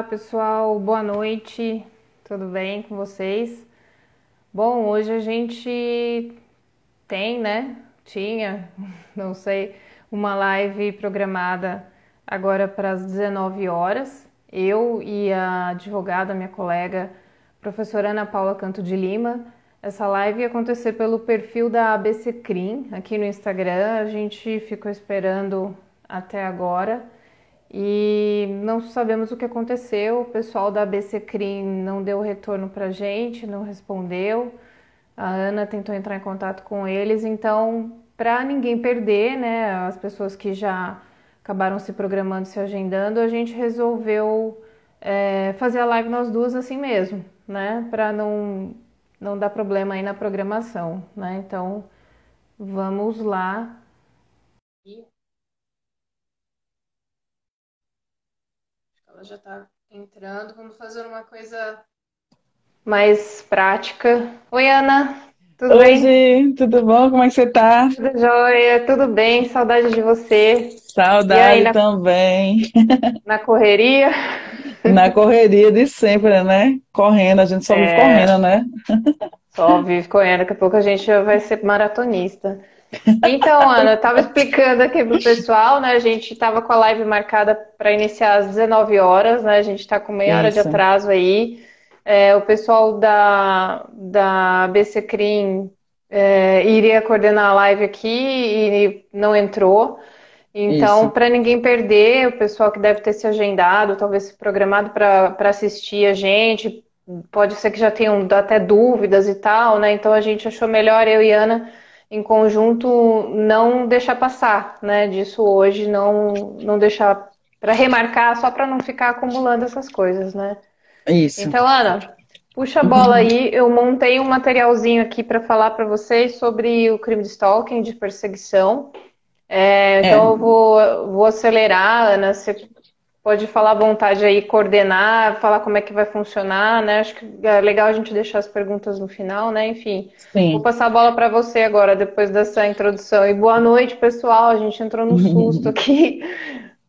Olá, pessoal, boa noite, tudo bem com vocês? Bom, hoje a gente tem, né? Tinha, não sei, uma live programada agora para as 19 horas. Eu e a advogada, minha colega, professora Ana Paula Canto de Lima. Essa live ia acontecer pelo perfil da ABC Crim aqui no Instagram. A gente ficou esperando até agora e não sabemos o que aconteceu. O pessoal da ABC Crim não deu retorno para gente, não respondeu. A Ana tentou entrar em contato com eles, então, para ninguém perder, né, as pessoas que já acabaram se programando, se agendando, a gente resolveu é, fazer a live nós duas assim mesmo, né, para não, não dar problema aí na programação, né. Então, vamos lá. Ela já está entrando. Vamos fazer uma coisa mais prática. Oi, Ana. Tudo Oi, bem? Gi, tudo bom? Como é que você tá? Tudo jóia, tudo bem. Saudade de você. Saudade aí, na... também. Na correria? Na correria de sempre, né? Correndo, a gente só vive é... correndo, né? Só vive correndo, daqui a pouco a gente vai ser maratonista. Então, Ana, eu estava explicando aqui pro pessoal, né? A gente estava com a live marcada para iniciar às 19 horas, né? A gente está com meia hora de atraso aí. É, o pessoal da, da BC Crim é, iria coordenar a live aqui e não entrou. Então, para ninguém perder, o pessoal que deve ter se agendado, talvez se programado para assistir a gente, pode ser que já tenham até dúvidas e tal, né? Então a gente achou melhor eu e Ana em conjunto não deixar passar, né? Disso hoje, não, não deixar para remarcar, só para não ficar acumulando essas coisas, né? Isso. Então, Ana, puxa a bola aí. Eu montei um materialzinho aqui para falar para vocês sobre o crime de stalking, de perseguição. É, então, é. eu vou, vou acelerar, Ana. Você pode falar à vontade aí, coordenar, falar como é que vai funcionar, né? Acho que é legal a gente deixar as perguntas no final, né? Enfim, Sim. vou passar a bola para você agora, depois dessa introdução. E boa noite, pessoal. A gente entrou no susto aqui.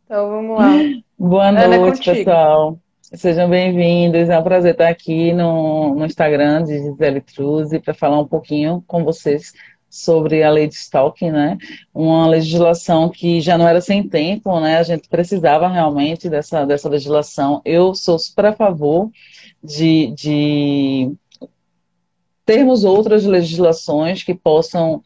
Então, vamos lá. Boa Ana, noite, pessoal. Sejam bem-vindos. É um prazer estar aqui no, no Instagram de Gisele Truzzi para falar um pouquinho com vocês sobre a lei de stalking, né? Uma legislação que já não era sem tempo, né? A gente precisava realmente dessa, dessa legislação. Eu sou super a favor de, de termos outras legislações que possam,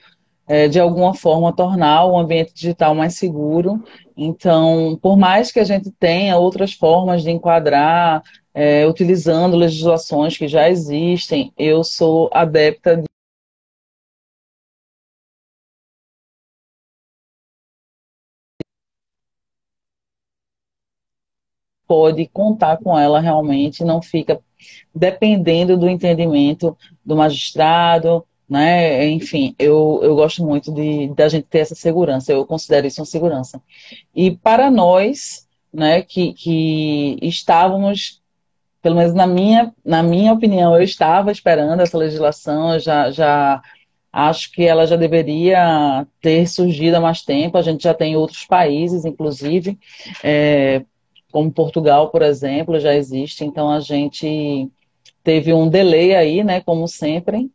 é, de alguma forma, tornar o ambiente digital mais seguro. Então, por mais que a gente tenha outras formas de enquadrar, é, utilizando legislações que já existem, eu sou adepta de pode contar com ela realmente, não fica dependendo do entendimento do magistrado, né? Enfim, eu, eu gosto muito de da gente ter essa segurança, eu considero isso uma segurança. E para nós, né, que, que estávamos, pelo menos na minha, na minha opinião, eu estava esperando essa legislação, já, já acho que ela já deveria ter surgido há mais tempo, a gente já tem outros países, inclusive, é, como Portugal, por exemplo, já existe, então a gente teve um delay aí, né, como sempre.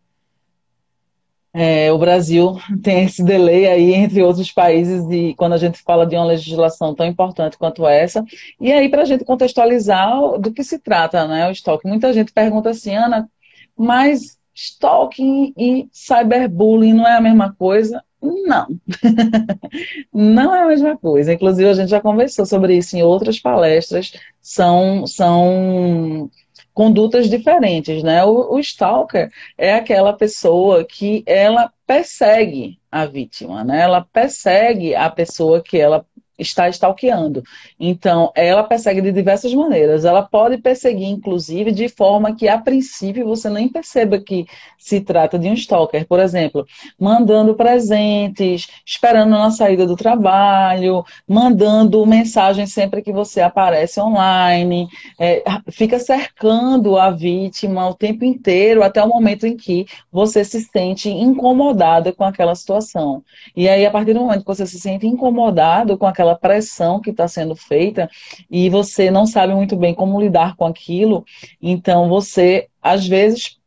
É, o Brasil tem esse delay aí entre outros países e quando a gente fala de uma legislação tão importante quanto essa. E aí, para a gente contextualizar do que se trata, né, o stalking. Muita gente pergunta assim, Ana, mas stalking e cyberbullying não é a mesma coisa? Não. Não é a mesma coisa. Inclusive, a gente já conversou sobre isso em outras palestras. São, são condutas diferentes, né? O, o stalker é aquela pessoa que ela persegue a vítima, né? Ela persegue a pessoa que ela está stalkeando. Então, ela persegue de diversas maneiras. Ela pode perseguir, inclusive, de forma que, a princípio, você nem perceba que se trata de um stalker. Por exemplo, mandando presentes, esperando na saída do trabalho, mandando mensagem sempre que você aparece online, é, fica cercando a vítima o tempo inteiro, até o momento em que você se sente incomodada com aquela situação. E aí, a partir do momento que você se sente incomodado com aquela aquela pressão que está sendo feita e você não sabe muito bem como lidar com aquilo, então você, às vezes,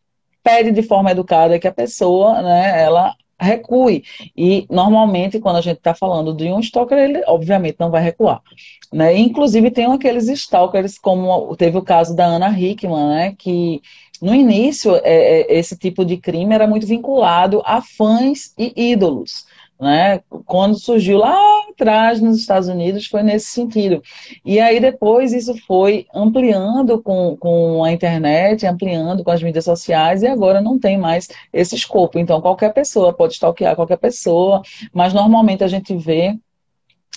pede de forma educada que a pessoa, né, ela recue. E normalmente, quando a gente está falando de um stalker, ele obviamente não vai recuar. Né? Inclusive, tem aqueles stalkers, como teve o caso da Ana Hickman, né? que no início, é, é, esse tipo de crime era muito vinculado a fãs e ídolos. Né? Quando surgiu lá atrás nos Estados Unidos foi nesse sentido. E aí depois isso foi ampliando com, com a internet, ampliando com as mídias sociais e agora não tem mais esse escopo. Então qualquer pessoa pode stalkear qualquer pessoa, mas normalmente a gente vê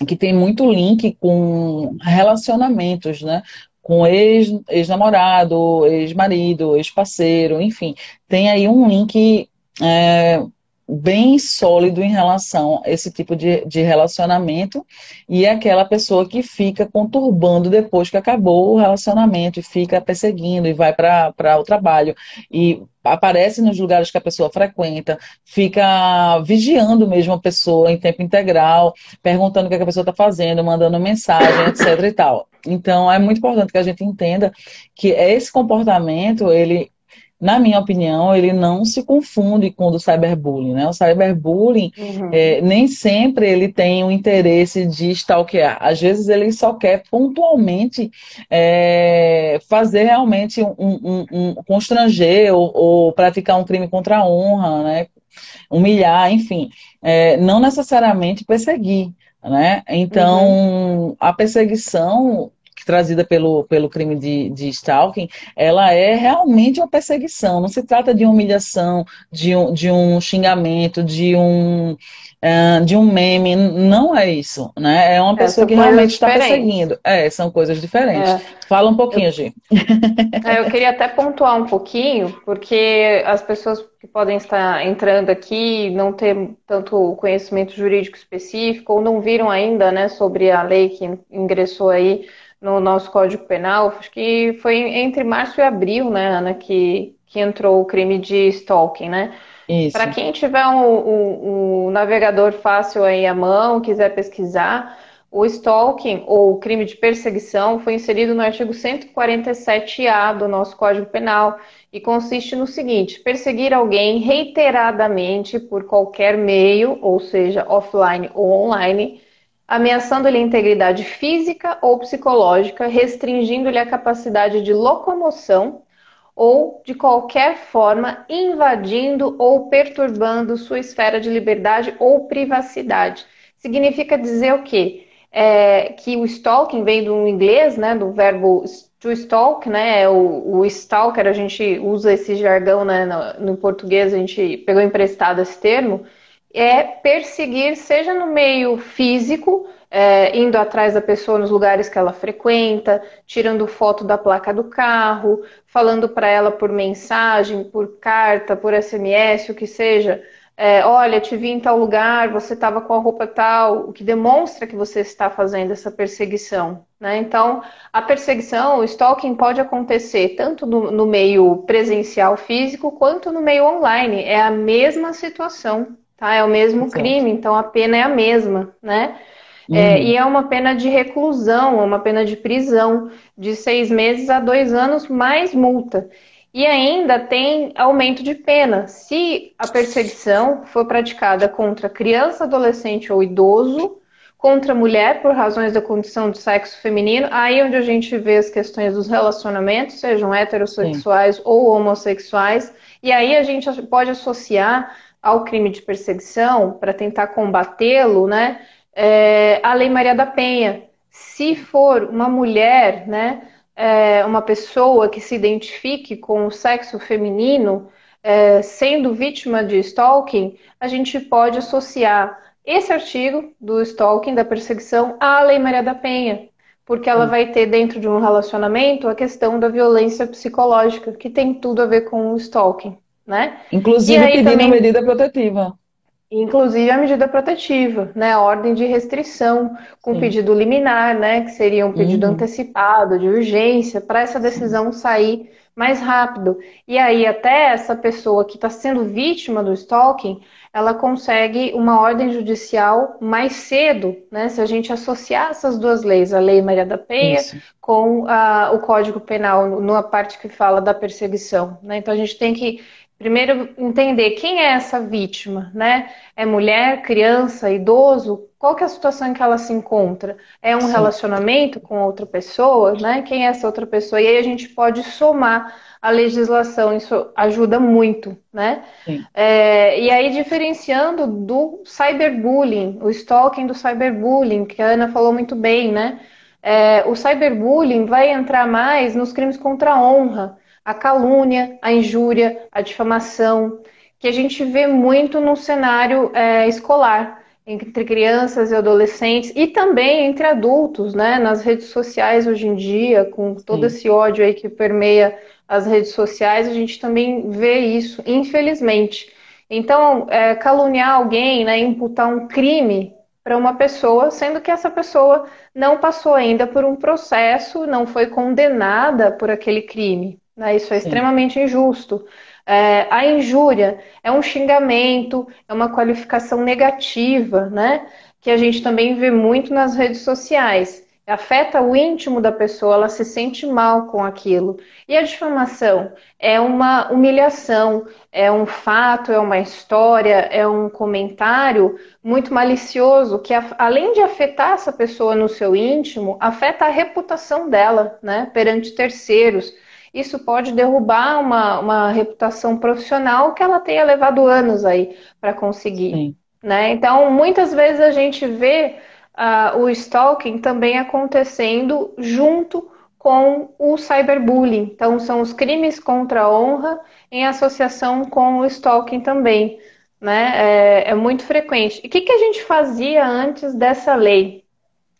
que tem muito link com relacionamentos, né? com ex-namorado, ex ex-marido, ex-parceiro, enfim, tem aí um link é, bem sólido em relação a esse tipo de, de relacionamento e é aquela pessoa que fica conturbando depois que acabou o relacionamento e fica perseguindo e vai para o trabalho e aparece nos lugares que a pessoa frequenta, fica vigiando mesmo a pessoa em tempo integral, perguntando o que, é que a pessoa está fazendo, mandando mensagem, etc e tal. Então é muito importante que a gente entenda que esse comportamento ele na minha opinião, ele não se confunde com o do cyberbullying, né? O cyberbullying, uhum. é, nem sempre ele tem o interesse de stalkear. Às vezes ele só quer pontualmente é, fazer realmente um, um, um constranger ou, ou, praticar um crime contra a honra, né? Humilhar, enfim. É, não necessariamente perseguir. Né? Então, uhum. a perseguição trazida pelo, pelo crime de, de stalking, ela é realmente uma perseguição. Não se trata de humilhação, de um, de um xingamento, de um, uh, de um meme. Não é isso, né? É uma pessoa que realmente está perseguindo. É, são coisas diferentes. É. Fala um pouquinho, Gi. É, eu queria até pontuar um pouquinho, porque as pessoas que podem estar entrando aqui não ter tanto conhecimento jurídico específico ou não viram ainda, né, sobre a lei que ingressou aí no nosso Código Penal, acho que foi entre março e abril, né, Ana, que, que entrou o crime de stalking, né? Para quem tiver um, um, um, navegador fácil aí à mão, quiser pesquisar, o stalking ou crime de perseguição foi inserido no artigo 147-A do nosso Código Penal e consiste no seguinte: perseguir alguém reiteradamente por qualquer meio, ou seja, offline ou online, ameaçando-lhe a integridade física ou psicológica, restringindo-lhe a capacidade de locomoção ou, de qualquer forma, invadindo ou perturbando sua esfera de liberdade ou privacidade. Significa dizer o quê? É, que o stalking vem do inglês, né, do verbo to stalk, né, o, o stalker, a gente usa esse jargão né, no, no português, a gente pegou emprestado esse termo, é perseguir, seja no meio físico, é, indo atrás da pessoa nos lugares que ela frequenta, tirando foto da placa do carro, falando para ela por mensagem, por carta, por SMS, o que seja. É, olha, te vi em tal lugar, você estava com a roupa tal, o que demonstra que você está fazendo essa perseguição. Né? Então, a perseguição, o stalking pode acontecer tanto no, no meio presencial físico quanto no meio online. É a mesma situação tá? É o mesmo Exato. crime, então a pena é a mesma, né? É, uhum. É, e é uma pena de reclusão, uma pena de prisão de seis meses a dois anos mais multa. E ainda tem aumento de pena se a perseguição for praticada contra criança, adolescente ou idoso, contra mulher por razões da condição de sexo feminino, aí onde a gente vê as questões dos relacionamentos, sejam heterossexuais Sim. ou homossexuais, e aí a gente pode associar ao crime de perseguição, para tentar combatê-lo, né, é, a Lei Maria da Penha. Se for uma mulher, né, é, uma pessoa que se identifique com o sexo feminino, é, sendo vítima de stalking, a gente pode associar esse artigo do stalking, da perseguição, à Lei Maria da Penha, porque ela vai ter dentro de um relacionamento a questão da violência psicológica, que tem tudo a ver com o stalking né? Inclusive pedindo também, medida protetiva. Inclusive a medida protetiva, né? A ordem de restrição com Sim. pedido liminar, né? Que seria um pedido uhum. antecipado, de urgência, para essa decisão sair mais rápido. E aí, até essa pessoa que está sendo vítima do stalking, ela consegue uma ordem judicial mais cedo, né? Se a gente associar essas duas leis, a Lei Maria da Penha Isso. com a, o Código Penal, na parte que fala da perseguição. Né? Então a gente tem que primeiro entender quem é essa vítima, né? É mulher, criança, idoso? Qual que é a situação em que ela se encontra? É um Sim. relacionamento com outra pessoa, né? Quem é essa outra pessoa? E aí a gente pode somar a legislação, isso ajuda muito, né? É, e aí diferenciando do cyberbullying, o stalking do cyberbullying, que a Ana falou muito bem, né? É, o cyberbullying vai entrar mais nos crimes contra a honra, a calúnia, a injúria, a difamação, que a gente vê muito no cenário é, escolar, entre crianças e adolescentes, e também entre adultos, né? Nas redes sociais hoje em dia, com todo Sim. esse ódio aí que permeia as redes sociais, a gente também vê isso, infelizmente. Então, é, caluniar alguém, né, imputar um crime para uma pessoa, sendo que essa pessoa não passou ainda por um processo, não foi condenada por aquele crime. Né? Isso é Sim. extremamente injusto. É, a injúria é um xingamento, é uma qualificação negativa, né? Que a gente também vê muito nas redes sociais. Afeta o íntimo da pessoa, ela se sente mal com aquilo. E a difamação é uma humilhação, é um fato, é uma história, é um comentário muito malicioso que, além de afetar essa pessoa no seu íntimo, afeta a reputação dela, né, perante terceiros isso pode derrubar uma, uma reputação profissional que ela tenha levado anos aí para conseguir. Né? Então, muitas vezes a gente vê uh, o stalking também acontecendo junto com o cyberbullying. Então, são os crimes contra a honra em associação com o stalking também. Né? É, é muito frequente. E o que, que a gente fazia antes dessa lei?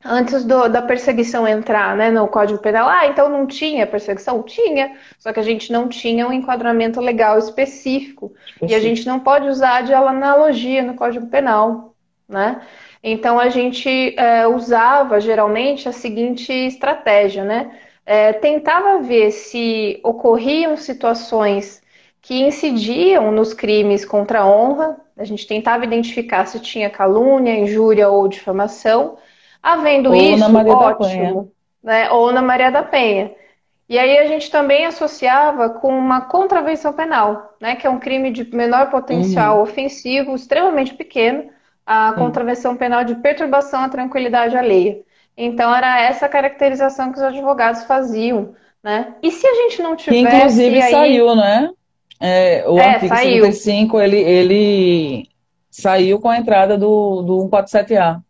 Antes do, da perseguição entrar né, no Código Penal. Ah, então não tinha perseguição? Tinha, só que a gente não tinha um enquadramento legal específico. E a gente não pode usar de analogia no Código Penal. Né? Então a gente é, usava geralmente a seguinte estratégia, né? É, tentava ver se ocorriam situações que incidiam nos crimes contra a honra, a gente tentava identificar se tinha calúnia, injúria ou difamação, Havendo Ou isso, na Maria ótimo. Né? Ou na Maria da Penha. E aí a gente também associava com uma contravenção penal, né? que é um crime de menor potencial uhum. ofensivo, extremamente pequeno, a contravenção penal de perturbação à tranquilidade alheia. Então era essa caracterização que os advogados faziam, né? E se a gente não tivesse... Que inclusive aí... saiu, né? É, o é, artigo saiu. 55, ele, ele saiu com a entrada do, do 147A.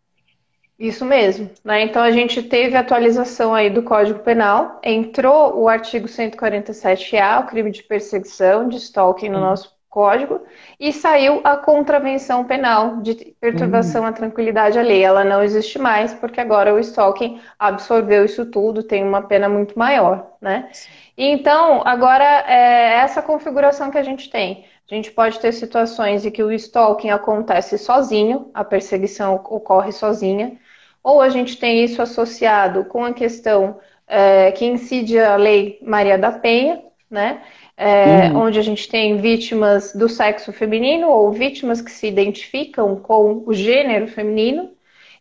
Isso mesmo. Né? Então a gente teve atualização aí do Código Penal, entrou o artigo 147A, o crime de perseguição, de stalking no nosso código, e saiu a contravenção penal de perturbação uhum. à tranquilidade alheia. Ela não existe mais, porque agora o stalking absorveu isso tudo, tem uma pena muito maior, né? E então, agora é essa configuração que a gente tem. A gente pode ter situações em que o stalking acontece sozinho, a perseguição ocorre sozinha, ou a gente tem isso associado com a questão é, que incide a lei Maria da Penha, né? É, uhum. Onde a gente tem vítimas do sexo feminino ou vítimas que se identificam com o gênero feminino.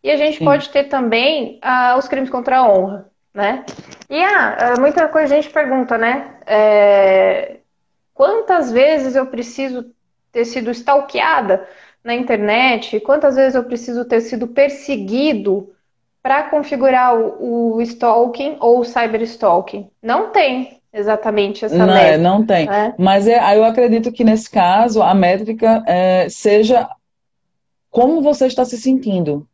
E a gente Sim. pode ter também ah, os crimes contra a honra, né? E ah, muita coisa a gente pergunta, né? É, quantas vezes eu preciso ter sido stalkeada na internet? Quantas vezes eu preciso ter sido perseguido para configurar o, o, stalking ou o cyberstalking? Não tem exatamente essa não, métrica. Não tem. Né? Mas é, eu acredito que nesse caso a métrica é, seja como você está se sentindo.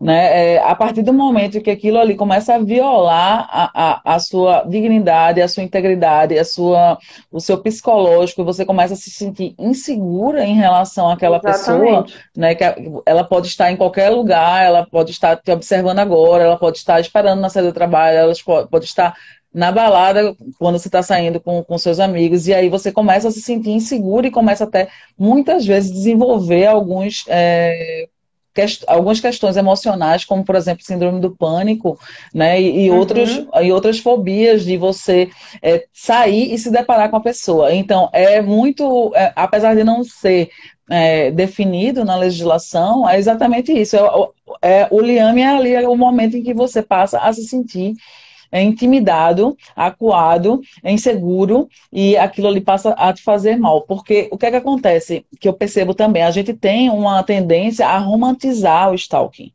Né? É, a partir do momento que aquilo ali começa a violar a, a, a, sua dignidade, a sua integridade, a sua, o seu psicológico, você começa a se sentir insegura em relação àquela Exatamente. pessoa, né? que ela pode estar em qualquer lugar, ela pode estar te observando agora, ela pode estar esperando na saída do trabalho, ela pode, pode estar na balada, quando você está saindo com, com seus amigos, e aí você começa a se sentir inseguro e começa até, muitas vezes, desenvolver alguns é, quest algumas questões emocionais, como, por exemplo, síndrome do pânico, né? E, e, uhum. outros, e outras fobias de você é, sair e se deparar com a pessoa. Então, é muito, é, apesar de não ser é, definido na legislação, é exatamente isso. É, é, o liame é ali é o momento em que você passa a se sentir é intimidado, acuado, é inseguro e aquilo ali passa a te fazer mal. Porque o que é que acontece? Que eu percebo também, a gente tem uma tendência a romantizar o stalking.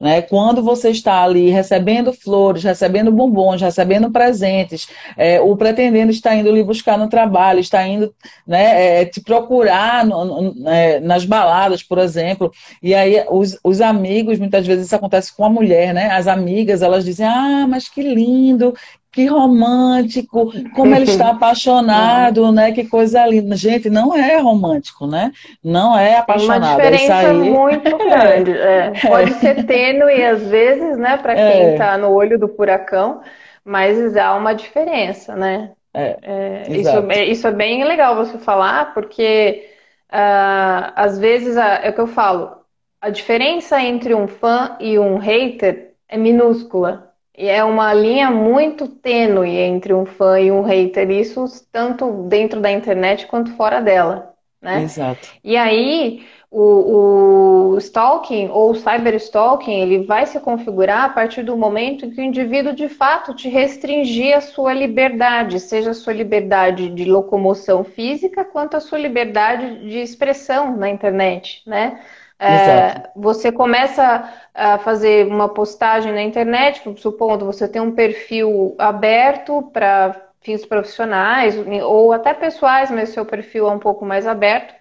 Né? Quando você está ali recebendo flores, recebendo bombons, recebendo presentes, é, o pretendendo está indo lhe buscar no trabalho, está indo né, é, te procurar no, no, é, nas baladas, por exemplo, e aí os, os amigos, muitas vezes isso acontece com a mulher, né? As amigas, elas dizem, ah, mas que lindo lindo, que romântico, como ele está apaixonado, né? Que coisa linda. Gente, não é romântico, né? Não é apaixonado. Tem uma diferença aí... muito grande. É. Pode ser tênue às vezes, né? Para quem está é. no olho do furacão, mas há uma diferença, né? É, é isso, é, isso é bem legal você falar, porque uh, às vezes é o que eu falo, a diferença entre um fã e um hater é minúscula. E é uma linha muito tênue entre um fã e um hater, isso tanto dentro da internet quanto fora dela, né? Exato. E aí, o, o stalking ou cyberstalking, ele vai se configurar a partir do momento em que o indivíduo de fato te restringir a sua liberdade, seja a sua liberdade de locomoção física, quanto a sua liberdade de expressão na internet, né? É, você começa a fazer uma postagem na internet, supondo você tem um perfil aberto para fins profissionais ou até pessoais, mas seu perfil é um pouco mais aberto.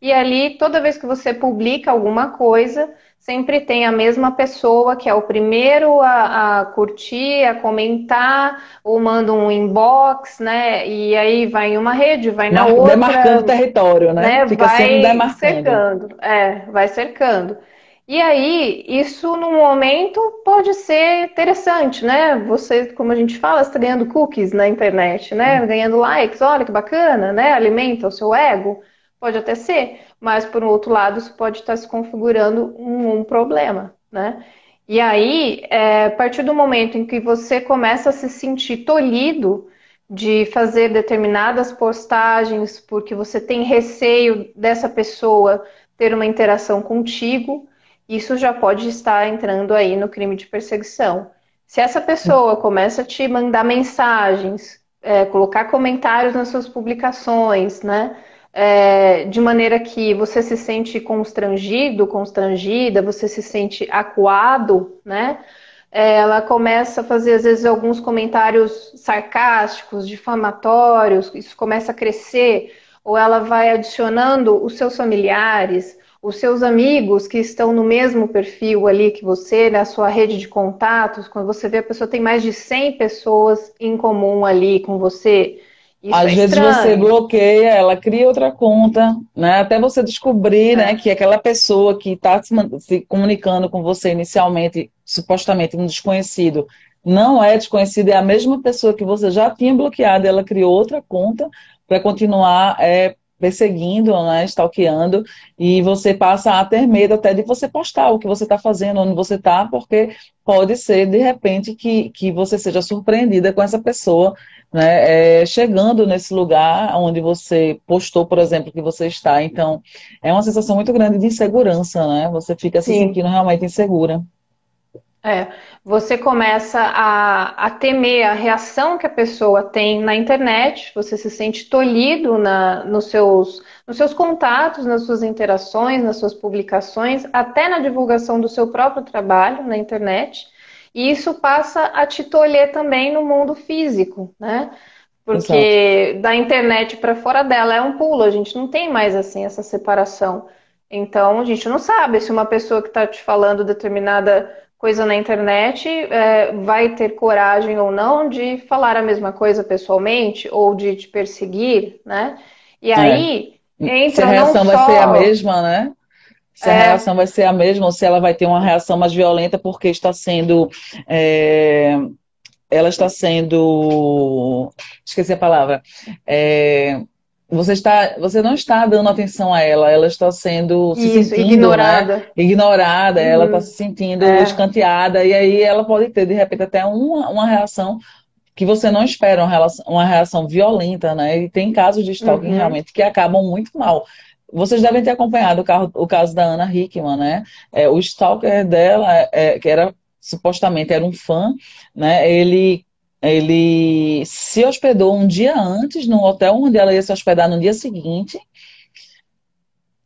E ali, toda vez que você publica alguma coisa, sempre tem a mesma pessoa que é o primeiro a, a, curtir, a comentar, ou manda um inbox, né? E aí vai em uma rede, vai na outra. Demarcando território, né? né? Fica vai sempre demarcando. cercando. É, vai cercando. E aí, isso no momento pode ser interessante, né? Você, como a gente fala, está ganhando cookies na internet, né? Ganhando likes, olha que bacana, né? Alimenta o seu ego. Pode até ser, mas por outro lado, isso pode estar se configurando um, um problema, né? E aí, é, a partir do momento em que você começa a se sentir tolhido de fazer determinadas postagens porque você tem receio dessa pessoa ter uma interação contigo, isso já pode estar entrando aí no crime de perseguição. Se essa pessoa começa a te mandar mensagens, é, colocar comentários nas suas publicações, né? É, de maneira que você se sente constrangido, constrangida, você se sente acuado, né? É, ela começa a fazer, às vezes, alguns comentários sarcásticos, difamatórios, isso começa a crescer, ou ela vai adicionando os seus familiares, os seus amigos que estão no mesmo perfil ali que você, na sua rede de contatos, quando você vê a pessoa tem mais de 100 pessoas em comum ali com você, isso Às é vezes estranho. você bloqueia, ela cria outra conta, né? Até você descobrir, né, é. né, que aquela pessoa que está se, se, comunicando com você inicialmente, supostamente um desconhecido, não é desconhecido, é a mesma pessoa que você já tinha bloqueado, ela criou outra conta para continuar é, perseguindo, né, stalkeando, e você passa a ter medo até de você postar o que você está fazendo, onde você está, porque pode ser, de repente, que, que você seja surpreendida com essa pessoa né, é, chegando nesse lugar onde você postou, por exemplo, que você está. Então, é uma sensação muito grande de insegurança, né? Você fica se sentindo realmente insegura. É, você começa a, a temer a reação que a pessoa tem na internet, você se sente tolhido na, nos, seus, nos seus contatos, nas suas interações, nas suas publicações, até na divulgação do seu próprio trabalho na internet. E isso passa a te tolher também no mundo físico, né? Porque Exato. da internet para fora dela é um pulo, a gente não tem mais assim essa separação. Então a gente não sabe se uma pessoa que está te falando determinada coisa na internet é, vai ter coragem ou não de falar a mesma coisa pessoalmente ou de te perseguir, né? E é. aí é. entra se a reação vai ser a mesma, né? se a é. reação vai ser a mesma ou se ela vai ter uma reação mais violenta porque está sendo. É, ela está sendo. Esqueci a palavra. É, você está, você não está dando atenção a ela, ela está sendo se Isso, sentindo, ignorada. Né? Ignorada, ela está Uhum. se sentindo É. escanteada, e aí ela pode ter, de repente, até uma, uma reação que você não espera, uma, relação- uma reação violenta, né? E tem casos de stalking Uhum. realmente que acabam muito mal. Vocês devem ter acompanhado o, carro- o caso da Ana Hickman, né? É, o stalker dela, é, que era supostamente era um fã, né? Ele ele se hospedou um dia antes no hotel onde ela ia se hospedar no dia seguinte,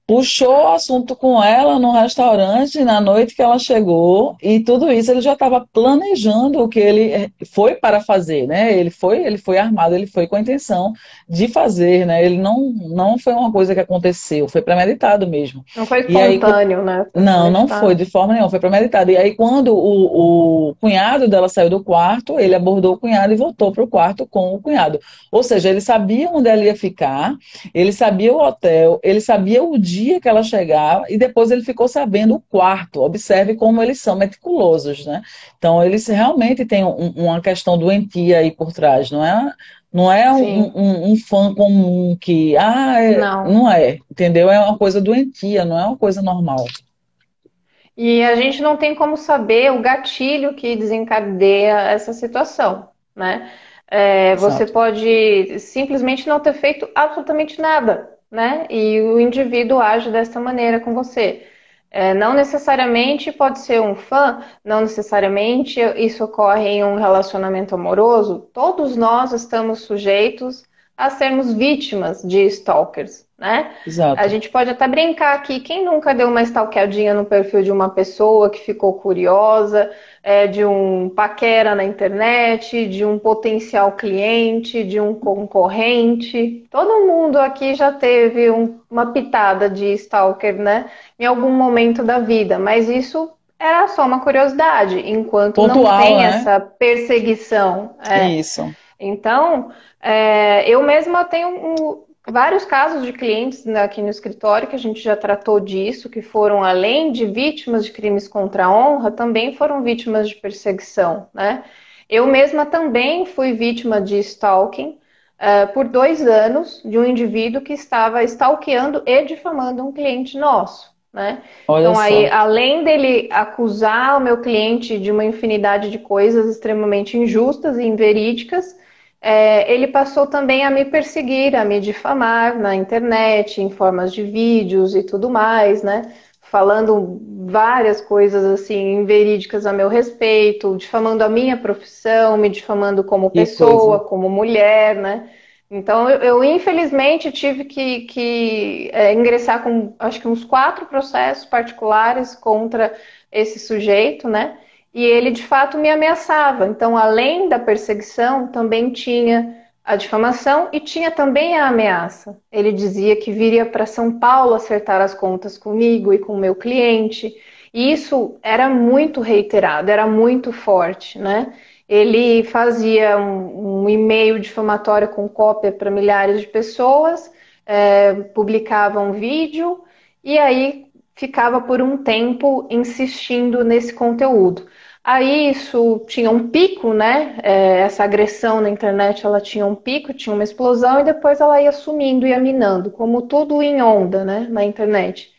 puxou o assunto com ela no restaurante na noite que ela chegou e tudo isso ele já estava planejando o que ele eh, foi para fazer, né? Ele foi, ele foi armado, ele foi com a intenção de fazer, né? Ele não, não foi uma coisa que aconteceu, foi premeditado mesmo. Não foi E aí, espontâneo, né? Foi Não, não foi de forma nenhuma, foi premeditado. E aí, quando o, o cunhado dela saiu do quarto, ele abordou o cunhado e voltou para o quarto com o cunhado. Ou seja, ele sabia onde ela ia ficar, ele sabia o hotel, ele sabia o dia que ela chegava, e depois ele ficou sabendo o quarto. Observe como eles são meticulosos, né? Então, eles realmente têm um- uma questão doentia aí por trás, não é? Não é um, um- um fã comum que, ah, é- Não. não é, entendeu? É uma coisa doentia, não é uma coisa normal. E a gente não tem como saber o gatilho que desencadeia essa situação, né? É, você pode simplesmente não ter feito absolutamente nada, né? E o indivíduo age dessa maneira com você. É, não necessariamente pode ser um fã, não necessariamente isso ocorre em um relacionamento amoroso. Todos nós estamos sujeitos a sermos vítimas de stalkers, né? Exato. A gente pode até brincar aqui, quem nunca deu uma stalkeadinha no perfil de uma pessoa que ficou curiosa, é, de um paquera na internet, de um potencial cliente, de um concorrente? Todo mundo aqui já teve um- uma pitada de stalker, né? Em algum momento da vida, mas isso era só uma curiosidade, enquanto não Pontual, tem né? essa perseguição. É. Isso. Então, é, eu mesma tenho um- vários casos de clientes aqui no escritório que a gente já tratou disso, que foram, além de vítimas de crimes contra a honra, também foram vítimas de perseguição, né? Eu mesma também fui vítima de stalking, é, por dois anos de um indivíduo que estava stalkeando e difamando um cliente nosso, né? Então, só. aí, além dele acusar o meu cliente de uma infinidade de coisas extremamente injustas e inverídicas, é, ele passou também a me perseguir, a me difamar na internet, em formas de vídeos e tudo mais, né? Falando várias coisas assim inverídicas a meu respeito, difamando a minha profissão, me difamando como Que pessoa, coisa. como mulher, né? Então, eu, eu, infelizmente tive que, que é, ingressar com acho que uns quatro processos particulares contra esse sujeito, né? E ele de fato me ameaçava. Então, além da perseguição, também tinha a difamação e tinha também a ameaça. Ele dizia que viria para São Paulo acertar as contas comigo e com o meu cliente. E isso era muito reiterado, era muito forte, né? Ele fazia um, um e-mail difamatório com cópia para milhares de pessoas, é, publicava um vídeo e aí ficava por um tempo insistindo nesse conteúdo. Aí isso tinha um pico, né? É, essa agressão na internet ela tinha um pico, tinha uma explosão e depois ela ia sumindo, ia minando, como tudo em onda, né? Na internet.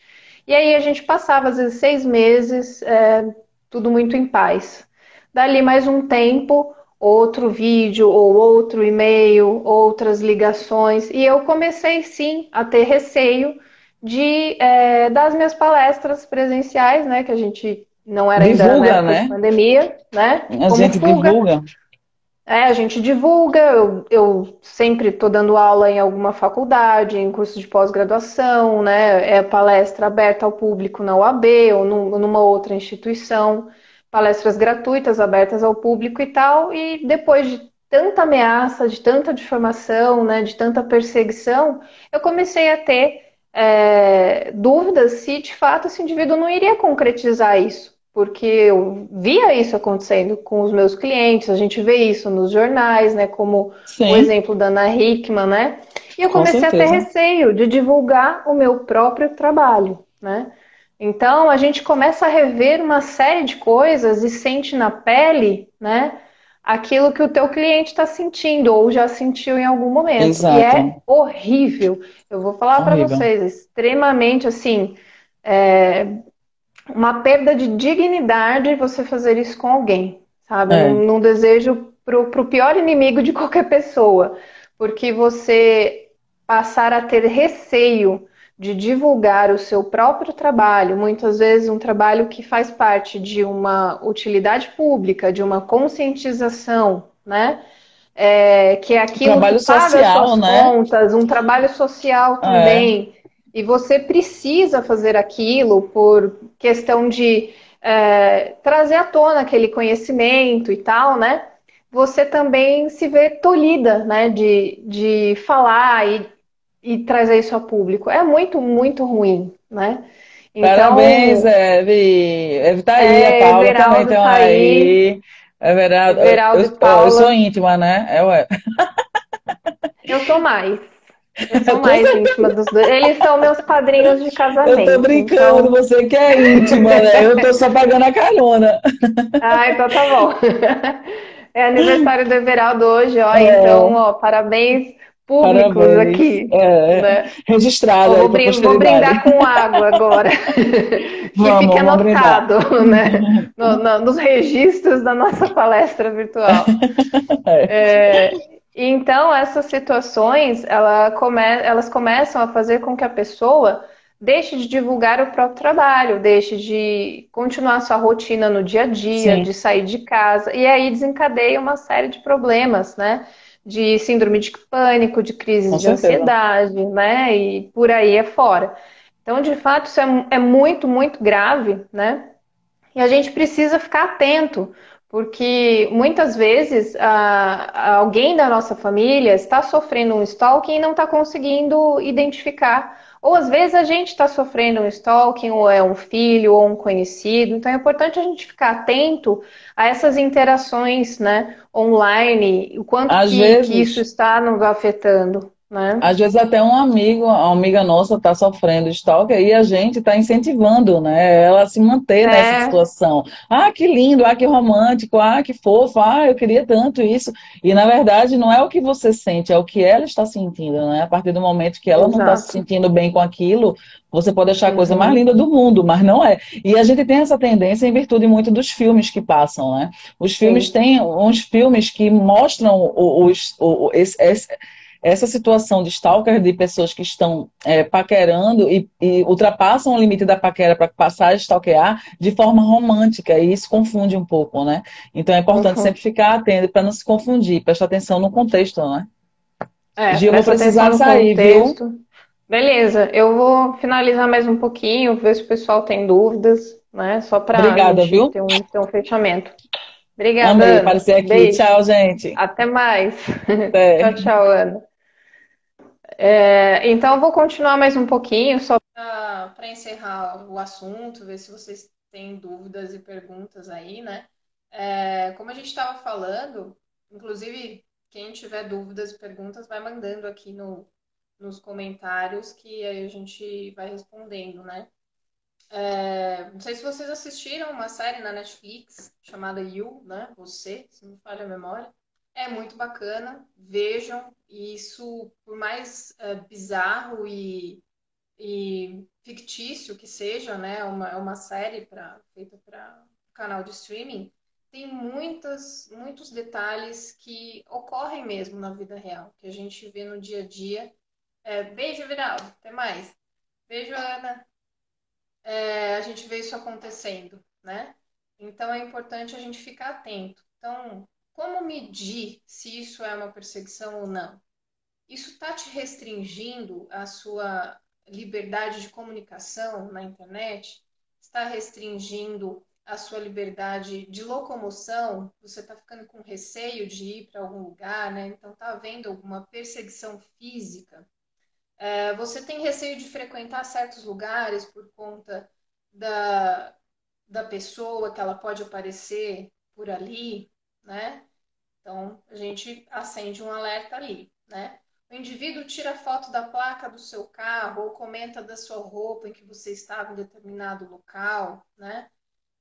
E aí a gente passava às vezes seis meses, é, tudo muito em paz. Dali mais um tempo, outro vídeo ou outro e-mail, outras ligações, e eu comecei sim a ter receio de é, das minhas palestras presenciais, né? Que a gente não era ainda Divulga, na época né? de pandemia, né? A Como gente fuga. divulga. É, a gente divulga, eu, eu sempre estou dando aula em alguma faculdade, em curso de pós-graduação, né? É palestra aberta ao público na UAB ou num- numa outra instituição, palestras gratuitas abertas ao público e tal. E depois de tanta ameaça, de tanta difamação, né? De tanta perseguição, eu comecei a ter é, dúvidas se de fato esse indivíduo não iria concretizar isso, porque eu via isso acontecendo com os meus clientes, a gente vê isso nos jornais, né, como o Sim, exemplo da Ana Hickman, né? E eu com comecei a ter receio de divulgar o meu próprio trabalho, né? Então a gente começa a rever uma série de coisas e sente na pele, né? aquilo que o teu cliente está sentindo ou já sentiu em algum momento. Exato. E é horrível. Eu vou falar para vocês, é extremamente assim, é, uma perda de dignidade você fazer isso com alguém, sabe? É. Desejo pro, pro pior inimigo de qualquer pessoa, porque você passar a ter receio de divulgar o seu próprio trabalho, muitas vezes um trabalho que faz parte de uma utilidade pública, de uma conscientização, né? É, que é aquilo um trabalho que paga social, suas né? contas, um trabalho social também. É. E você precisa fazer aquilo por questão de é, trazer à tona aquele conhecimento e tal, né? Você também se vê tolhida, né? De, de falar e e trazer isso ao público. É muito, muito ruim, né? Então, Parabéns, Eve. Eve tá aí, é, a Paula Everaldo também tá aí. Everaldo, Everaldo eu, eu, eu, sou íntima, né? É, ué. Eu sou mais. Eu sou mais íntima dos dois. Eles são meus padrinhos de casamento. Eu tô brincando, então... você que é íntima, né? Eu tô só pagando a carona. Ah, então tá bom. É aniversário do Everaldo hoje, ó. É. Então, ó, parabéns públicos Parabéns. aqui. É, né? Registrado. Vou, brin vou, brindar com água agora. que vamos, fique anotado né? No, no, nos registros da nossa palestra virtual. É. É, então, essas situações, ela come elas começam a fazer com que a pessoa deixe de divulgar o próprio trabalho, deixe de continuar sua rotina no dia a dia, Sim. de sair de casa, e aí desencadeia uma série de problemas, né? de síndrome de pânico, de crise Com de certeza. ansiedade, né? E por aí é fora. Então, de fato, isso é, é muito, muito grave, né? E a gente precisa ficar atento, porque muitas vezes a, alguém da nossa família está sofrendo um stalking e não está conseguindo identificar ou às vezes a gente está sofrendo um stalking, ou é um filho, ou um conhecido. Então é importante a gente ficar atento a essas interações né, online, o quanto que, vezes... que isso está nos afetando. Né? Às vezes até um amigo, uma amiga nossa está sofrendo stalker e a gente está incentivando, né? Ela a se manter é. nessa situação. Ah, que lindo, ah, que romântico, ah, que fofo, ah, eu queria tanto isso. E na verdade não é o que você sente, é o que ela está sentindo, né? A partir do momento que ela Exato. não está se sentindo bem com aquilo, você pode achar a coisa mais uhum. linda do mundo, mas não é. E a gente tem essa tendência em virtude muito dos filmes que passam, né? Os filmes Sim. têm uns filmes que mostram os, os, esse, esse essa situação de stalker, de pessoas que estão é, paquerando e, e, ultrapassam o limite da paquera para passar a stalkear de forma romântica, e isso confunde um pouco, né? Então é importante uhum. sempre ficar atento para não se confundir, prestar atenção no contexto, né? É, Gil, vou precisar sair, contexto. viu? Beleza, eu vou finalizar mais um pouquinho, ver se o pessoal tem dúvidas, né? Só para ter um, ter um fechamento. Obrigada. Amei aparecer aqui. Beijo. Tchau, gente. Até mais. Tchau, tchau, Ana. É, então, eu vou continuar mais um pouquinho, só para encerrar o assunto, ver se vocês têm dúvidas e perguntas aí, né? É, como a gente estava falando, inclusive, quem tiver dúvidas e perguntas, vai mandando aqui no, nos comentários que aí a gente vai respondendo, né? É, não sei se vocês assistiram uma série na Netflix chamada You, né? Você, se não falha a memória. É muito bacana, vejam. E isso, por mais uh, bizarro e, e, fictício que seja, né, uma, é uma série pra, feita para canal de streaming, tem muitas, muitos detalhes que ocorrem mesmo na vida real, que a gente vê no dia a dia. É, beijo, Viraldo, até mais. Beijo, Ana. É, a gente vê isso acontecendo, né? Então é importante a gente ficar atento. Então, como medir se isso é uma perseguição ou não? Isso está te restringindo a sua liberdade de comunicação na internet? Está restringindo a sua liberdade de locomoção? Você está ficando com receio de ir para algum lugar, né? Então está havendo alguma perseguição física? É, você tem receio de frequentar certos lugares por conta da, da pessoa que ela pode aparecer por ali? né? Então, a gente acende um alerta ali, né? O indivíduo tira foto da placa do seu carro ou comenta da sua roupa em que você estava em determinado local, né?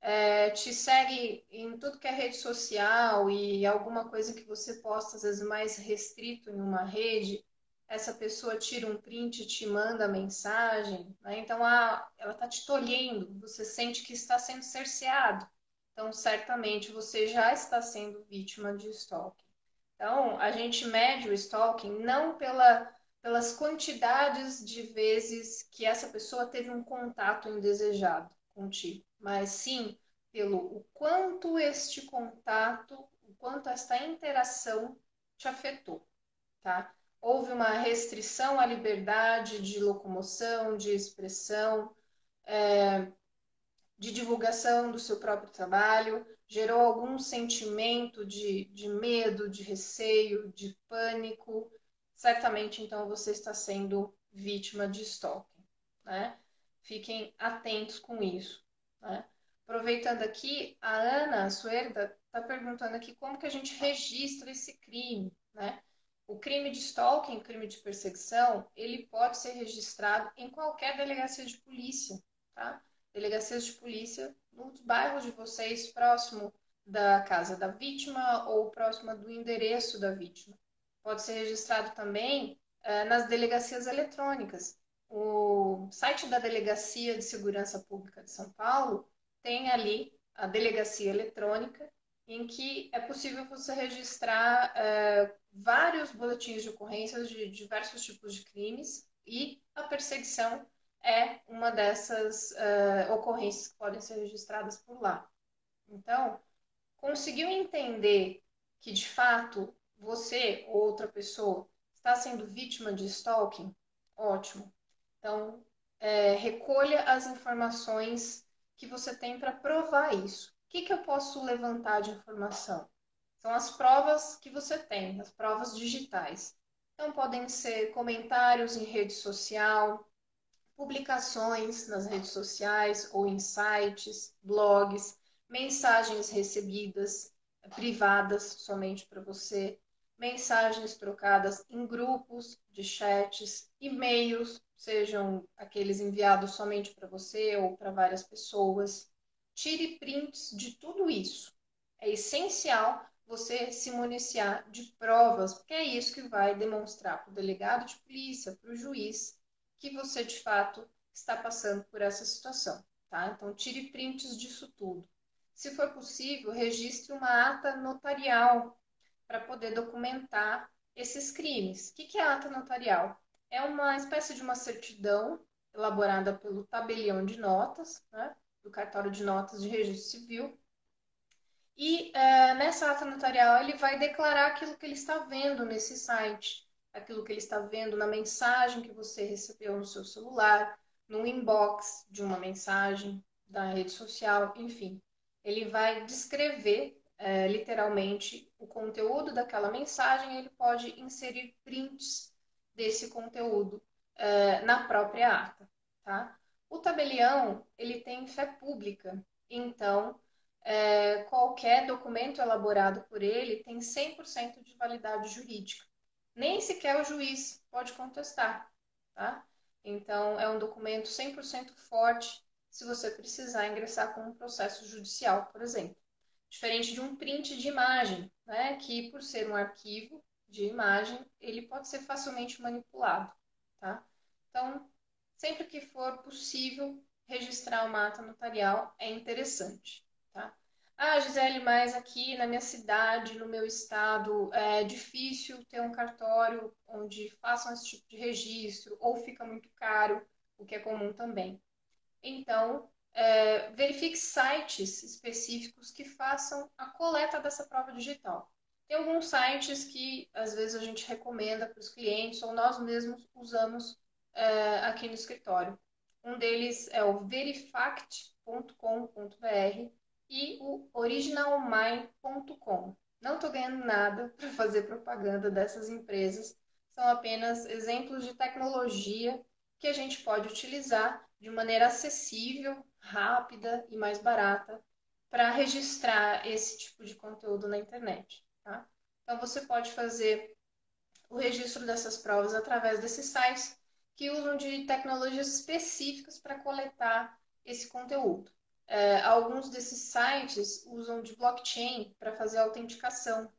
é, te segue em tudo que é rede social e alguma coisa que você posta, às vezes mais restrito em uma rede, essa pessoa tira um print te manda a mensagem, né? então ah, ela está te tolhendo, você sente que está sendo cerceado. Então, certamente você já está sendo vítima de stalking. Então, a gente mede o stalking não pela, pelas quantidades de vezes que essa pessoa teve um contato indesejado contigo, mas sim pelo o quanto este contato, o quanto esta interação te afetou, tá? Houve uma restrição à liberdade de locomoção, de expressão, é, de divulgação do seu próprio trabalho, gerou algum sentimento de, de medo, de receio, de pânico, certamente então você está sendo vítima de stalking. Né? Fiquem atentos com isso. Né? Aproveitando aqui, a Ana Suerda está perguntando aqui como que a gente registra esse crime. Né? O crime de stalking, crime de perseguição, ele pode ser registrado em qualquer delegacia de polícia, tá? Delegacias de polícia nos bairros de vocês, próximo da casa da vítima ou próximo do endereço da vítima. Pode ser registrado também eh, nas delegacias eletrônicas. O site da Delegacia de Segurança Pública de São Paulo tem ali a delegacia eletrônica em que é possível você registrar é, vários boletins de ocorrências de diversos tipos de crimes e a perseguição é uma dessas é, ocorrências que podem ser registradas por lá. Então, conseguiu entender que de fato você ou outra pessoa está sendo vítima de stalking? Ótimo. Então, é, recolha as informações que você tem para provar isso que, que eu posso levantar de informação? São as provas que você tem, as provas digitais. Então, podem ser comentários em rede social, publicações nas redes sociais ou em sites, blogs, mensagens recebidas privadas somente para você, mensagens trocadas em grupos de chats, e-mails, sejam aqueles enviados somente para você ou para várias pessoas, Tire prints de tudo isso. É essencial você se municiar de provas, porque é isso que vai demonstrar para o delegado de polícia, para o juiz, que você de fato está passando por essa situação. Tá? Então, tire prints disso tudo. Se for possível, registre uma ata notarial para poder documentar esses crimes. O que é ata notarial? É uma espécie de uma certidão elaborada pelo tabelião de notas, né? do cartório de notas de registro civil. E é, nessa ata notarial ele vai declarar aquilo que ele está vendo nesse site, aquilo que ele está vendo na mensagem que você recebeu no seu celular, no inbox de uma mensagem da rede social, enfim. Ele vai descrever é, literalmente o conteúdo daquela mensagem, ele pode inserir prints desse conteúdo é, na própria ata, tá? O tabelião, ele tem fé pública, então é, qualquer documento elaborado por ele tem 100% de validade jurídica. Nem sequer o juiz pode contestar, tá? Então, é um documento 100% forte se você precisar ingressar com um processo judicial, por exemplo. Diferente de um print de imagem, né, que por ser um arquivo de imagem, ele pode ser facilmente manipulado, tá? Então, sempre que for possível registrar uma ata notarial é interessante, tá? Ah, Gisele, mas aqui na minha cidade, no meu estado, é difícil ter um cartório onde façam esse tipo de registro, ou fica muito caro, o que é comum também. Então, é, verifique sites específicos que façam a coleta dessa prova digital. Tem alguns sites que às vezes a gente recomenda para os clientes ou nós mesmos usamos uh, aqui no escritório. Um deles é o verifact.com.br e o originalmine.com. Não estou ganhando nada para fazer propaganda dessas empresas, são apenas exemplos de tecnologia que a gente pode utilizar de maneira acessível, rápida e mais barata para registrar esse tipo de conteúdo na internet. Tá? Então você pode fazer o registro dessas provas através desses sites que usam de tecnologias específicas para coletar esse conteúdo. É, alguns desses sites usam de blockchain para fazer a autenticação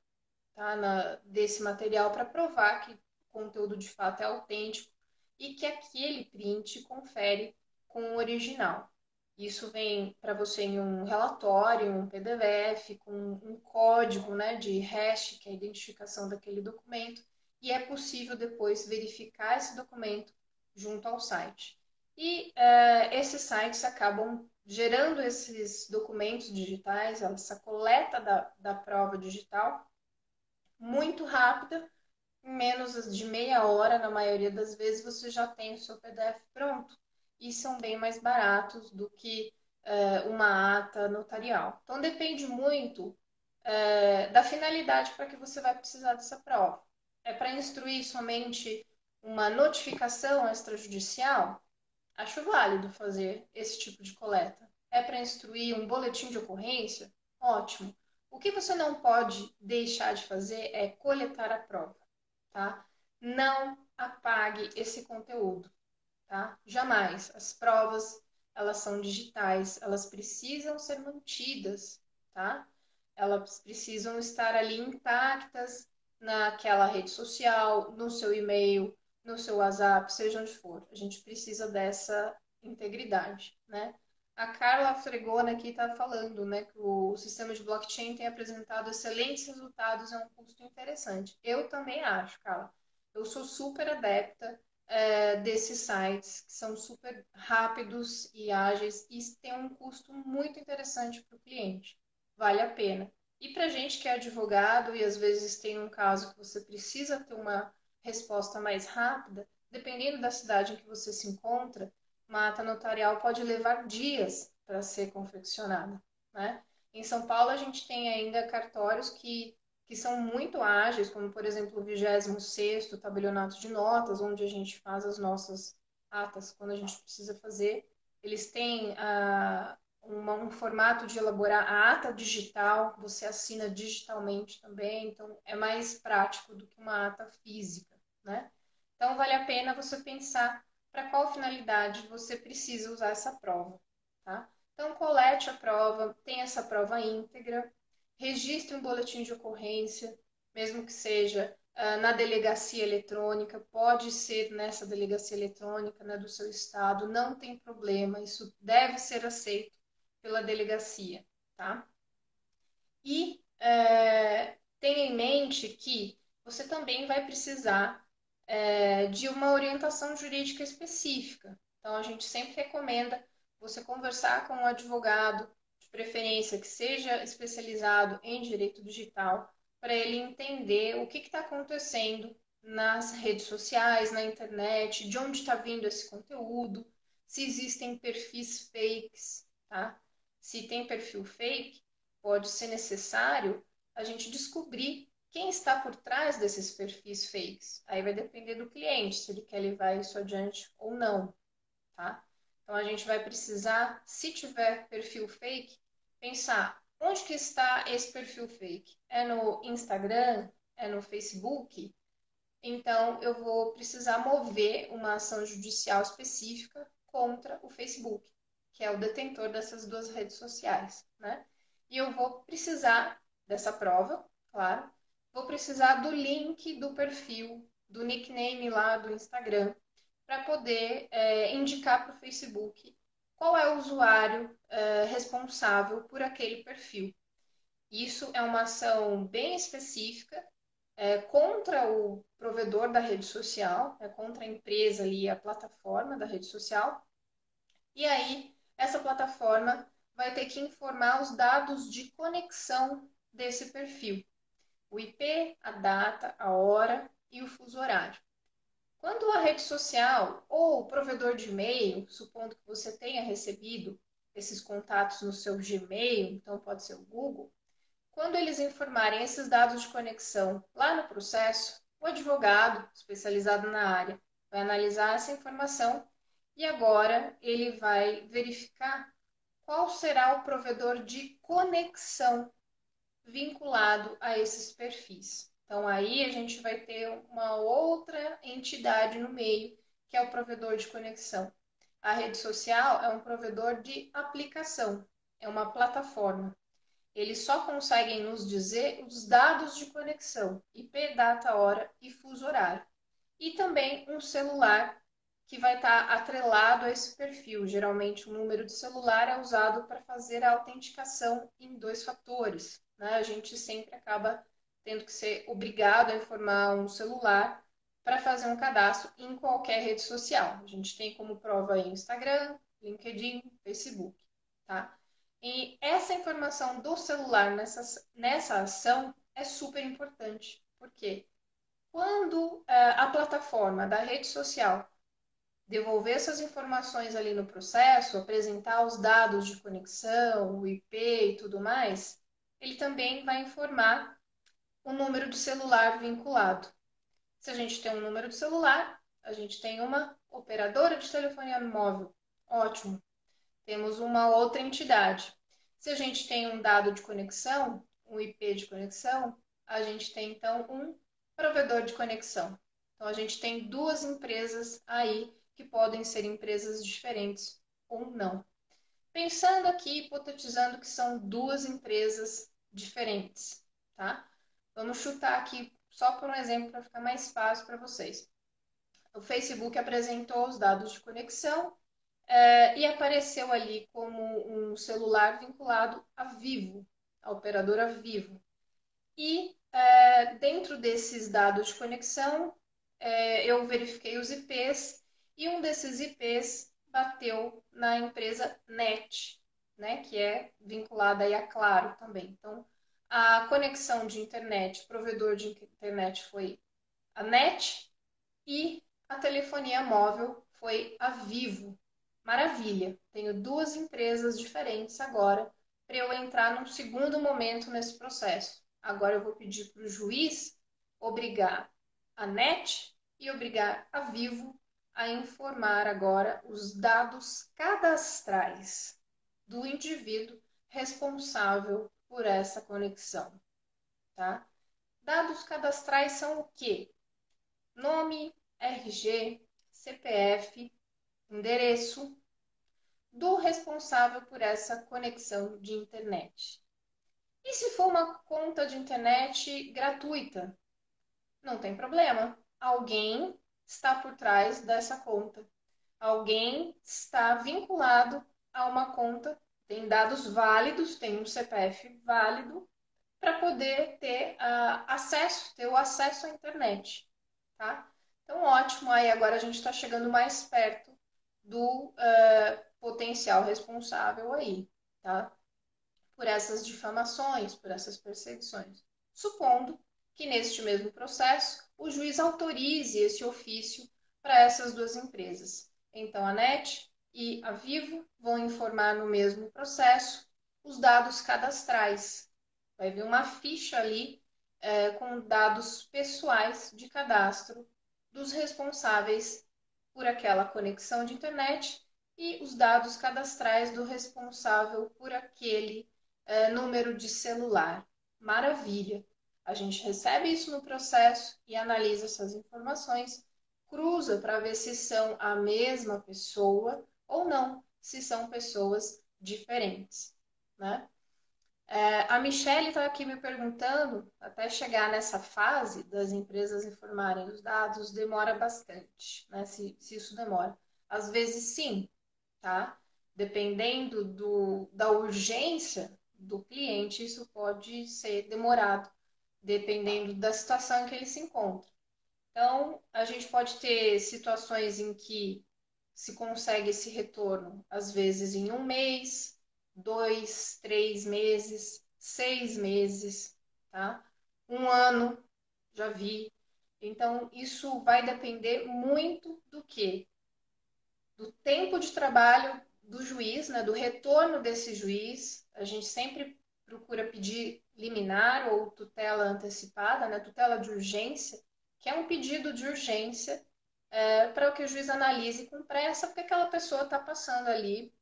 tá, na, desse material para provar que o conteúdo de fato é autêntico e que aquele print confere com o original. Isso vem para você em um relatório, um PDF, com um código né, de hash, que é a identificação daquele documento, e é possível depois verificar esse documento junto ao site. E uh, esses sites acabam gerando esses documentos digitais, essa coleta da, da prova digital, muito rápida, em menos de meia hora, na maioria das vezes, você já tem o seu PDF pronto. E são bem mais baratos do que uh, uma ata notarial. Então, depende muito uh, da finalidade para que você vai precisar dessa prova. É para instruir somente uma notificação extrajudicial? Acho válido fazer esse tipo de coleta. É para instruir um boletim de ocorrência? Ótimo. O que você não pode deixar de fazer é coletar a prova, tá? Não apague esse conteúdo, tá? Jamais. As provas, elas são digitais, elas precisam ser mantidas, tá? Elas precisam estar ali intactas naquela rede social, no seu e-mail, no seu WhatsApp, seja onde for. A gente precisa dessa integridade, né? A Carla Fregona aqui está falando, né, que o sistema de blockchain tem apresentado excelentes resultados a um custo interessante. Eu também acho, Carla. Eu sou super adepta é, desses sites que são super rápidos e ágeis e tem um custo muito interessante para o cliente. Vale a pena. E para gente que é advogado e às vezes tem um caso que você precisa ter uma resposta mais rápida, dependendo da cidade em que você se encontra, uma ata notarial pode levar dias para ser confeccionada. Né? Em São Paulo, a gente tem ainda cartórios que, que são muito ágeis, como, por exemplo, o 26 tabelionato de notas, onde a gente faz as nossas atas quando a gente precisa fazer. Eles têm ah, uma, um formato de elaborar a ata digital, você assina digitalmente também, então é mais prático do que uma ata física né? Então, vale a pena você pensar para qual finalidade você precisa usar essa prova, tá? Então, colete a prova, tenha essa prova íntegra, registre um boletim de ocorrência, mesmo que seja uh, na delegacia eletrônica, pode ser nessa delegacia eletrônica né, do seu estado, não tem problema, isso deve ser aceito pela delegacia, tá? E é, tenha em mente que você também vai precisar é, de uma orientação jurídica específica. Então, a gente sempre recomenda você conversar com um advogado, de preferência que seja especializado em direito digital, para ele entender o que está acontecendo nas redes sociais, na internet, de onde está vindo esse conteúdo, se existem perfis fakes, tá? Se tem perfil fake, pode ser necessário a gente descobrir quem está por trás desses perfis fakes? Aí vai depender do cliente, se ele quer levar isso adiante ou não, tá? Então a gente vai precisar, se tiver perfil fake, pensar onde que está esse perfil fake? É no Instagram? É no Facebook? Então eu vou precisar mover uma ação judicial específica contra o Facebook, que é o detentor dessas duas redes sociais, né? E eu vou precisar dessa prova, claro, vou precisar do link do perfil, do nickname lá do Instagram, para poder é, indicar para o Facebook qual é o usuário é, responsável por aquele perfil. Isso é uma ação bem específica é, contra o provedor da rede social, é contra a empresa ali, a plataforma da rede social. E aí, essa plataforma vai ter que informar os dados de conexão desse perfil o IP, a data, a hora e o fuso horário. Quando a rede social ou o provedor de e-mail, supondo que você tenha recebido esses contatos no seu Gmail, então pode ser o Google, quando eles informarem esses dados de conexão lá no processo, o advogado especializado na área vai analisar essa informação e agora ele vai verificar qual será o provedor de conexão vinculado a esses perfis. Então, aí a gente vai ter uma outra entidade no meio, que é o provedor de conexão. A rede social é um provedor de aplicação. é uma plataforma. Eles só conseguem nos dizer os dados de conexão, IP, data, hora e fuso horário. E também um celular que vai estar atrelado a esse perfil. Geralmente, o número de celular é usado para fazer a autenticação em dois fatores. Né? A gente sempre acaba tendo que ser obrigado a informar um celular para fazer um cadastro em qualquer rede social. A gente tem como prova aí Instagram, LinkedIn, Facebook, tá? E essa informação do celular nessa, nessa ação é super importante, porque quando é, a plataforma da rede social devolver essas informações ali no processo, apresentar os dados de conexão, o IP e tudo mais, ele também vai informar o número de celular vinculado. Se a gente tem um número de celular, a gente tem uma operadora de telefonia móvel. Ótimo. Temos uma outra entidade. Se a gente tem um dado de conexão, um IP de conexão, a gente tem então um provedor de conexão. Então a gente tem duas empresas aí que podem ser empresas diferentes ou não. Pensando aqui, hipotetizando que são duas empresas diferentes, tá? Vamos chutar aqui só por um exemplo para ficar mais fácil para vocês. O Facebook apresentou os dados de conexão é, e apareceu ali como um celular vinculado à Vivo, a operadora Vivo. E é, dentro desses dados de conexão, é, eu verifiquei os IPs e um desses IPs bateu na empresa NET, né, que é vinculada aí a Claro também. Então, a conexão de internet, o provedor de internet foi a NET e a telefonia móvel foi a Vivo. Maravilha, tenho duas empresas diferentes agora para eu entrar num segundo momento nesse processo. Agora eu vou pedir para o juiz obrigar a NET e obrigar a Vivo a informar agora os dados cadastrais do indivíduo responsável por essa conexão, tá? Dados cadastrais são o quê? Nome, RG, CPF, endereço do responsável por essa conexão de internet. E se for uma conta de internet gratuita? Não tem problema. Alguém está por trás dessa conta. Alguém está vinculado a uma conta, tem dados válidos, tem um CPF válido para poder ter uh, acesso, ter o acesso à internet, tá? Então, ótimo, aí agora a gente está chegando mais perto do uh, potencial responsável aí, tá? Por essas difamações, por essas perseguições. Supondo que neste mesmo processo o juiz autorize esse ofício para essas duas empresas. Então, a NET e a Vivo vão informar no mesmo processo os dados cadastrais. Vai vir uma ficha ali é, com dados pessoais de cadastro dos responsáveis por aquela conexão de internet e os dados cadastrais do responsável por aquele é, número de celular. Maravilha! A gente recebe isso no processo e analisa essas informações, cruza para ver se são a mesma pessoa ou não, se são pessoas diferentes. Né? É, a Michelle está aqui me perguntando, até chegar nessa fase das empresas informarem os dados, demora bastante, né? Se, se isso demora. Às vezes sim, tá? Dependendo do, da urgência do cliente, isso pode ser demorado dependendo da situação em que ele se encontra. Então, a gente pode ter situações em que se consegue esse retorno, às vezes em um mês, dois, três meses, seis meses, tá? Um ano, já vi. Então, isso vai depender muito do que? Do tempo de trabalho do juiz, né? do retorno desse juiz. A gente sempre procura pedir liminar ou tutela antecipada, né, tutela de urgência, que é um pedido de urgência é, para que o juiz analise com pressa, porque aquela pessoa está passando ali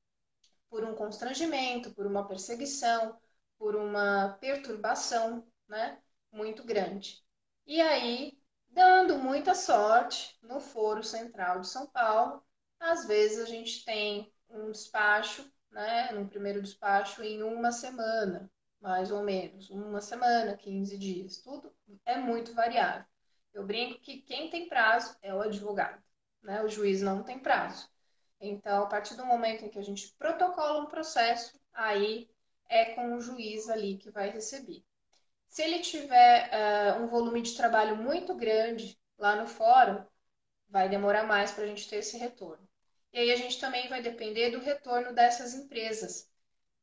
por um constrangimento, por uma perseguição, por uma perturbação né, muito grande. E aí, dando muita sorte, no Foro Central de São Paulo, às vezes a gente tem um despacho né, no primeiro despacho em uma semana, mais ou menos, uma semana, 15 dias, tudo é muito variável. Eu brinco que quem tem prazo é o advogado, né? O juiz não tem prazo. Então, a partir do momento em que a gente protocola um processo, aí é com o juiz ali que vai receber. Se ele tiver uh, um volume de trabalho muito grande lá no fórum, vai demorar mais para a gente ter esse retorno. E aí a gente também vai depender do retorno dessas empresas.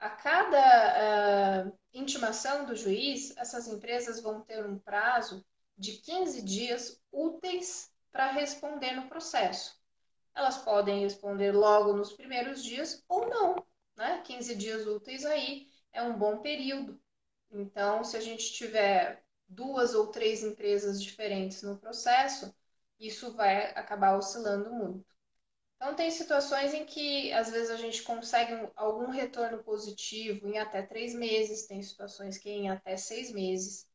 A cada uh, intimação do juiz, essas empresas vão ter um prazo de 15 dias úteis para responder no processo. Elas podem responder logo nos primeiros dias ou não. Né? 15 dias úteis aí é um bom período. Então, se a gente tiver duas ou três empresas diferentes no processo, isso vai acabar oscilando muito. Então, tem situações em que às vezes a gente consegue algum retorno positivo em até três meses, tem situações que em até seis meses.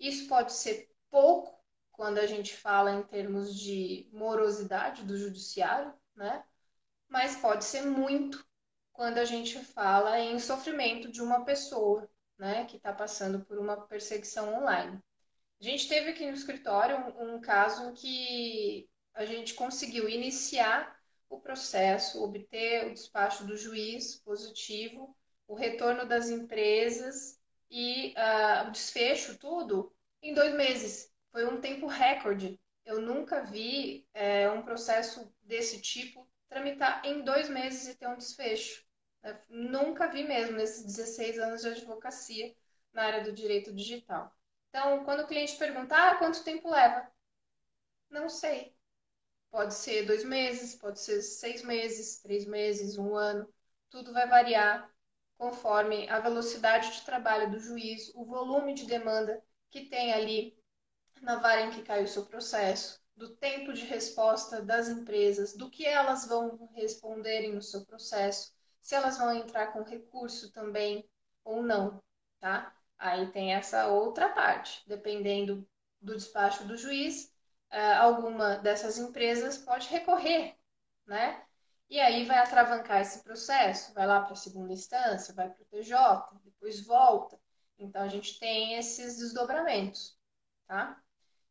Isso pode ser pouco quando a gente fala em termos de morosidade do judiciário, né? Mas pode ser muito quando a gente fala em sofrimento de uma pessoa, né, que está passando por uma perseguição online. A gente teve aqui no escritório um, um caso em que a gente conseguiu iniciar o processo, obter o despacho do juiz positivo, o retorno das empresas e uh, o desfecho, tudo, em dois meses. Foi um tempo recorde. Eu nunca vi é, um processo desse tipo tramitar em dois meses e ter um desfecho. Nunca vi mesmo nesses 16 anos de advocacia na área do direito digital. Então, quando o cliente perguntar ah, quanto tempo leva, não sei. Pode ser dois meses, pode ser seis meses, três meses, um ano. Tudo vai variar conforme a velocidade de trabalho do juiz, o volume de demanda que tem ali na vara em que cai o seu processo, do tempo de resposta das empresas, do que elas vão responderem no seu processo, se elas vão entrar com recurso também ou não, tá? Aí tem essa outra parte, dependendo do despacho do juiz, eh, alguma dessas empresas pode recorrer, né? E aí vai atravancar esse processo, vai lá para a segunda instância, vai para o TJ, depois volta. Então a gente tem esses desdobramentos, tá?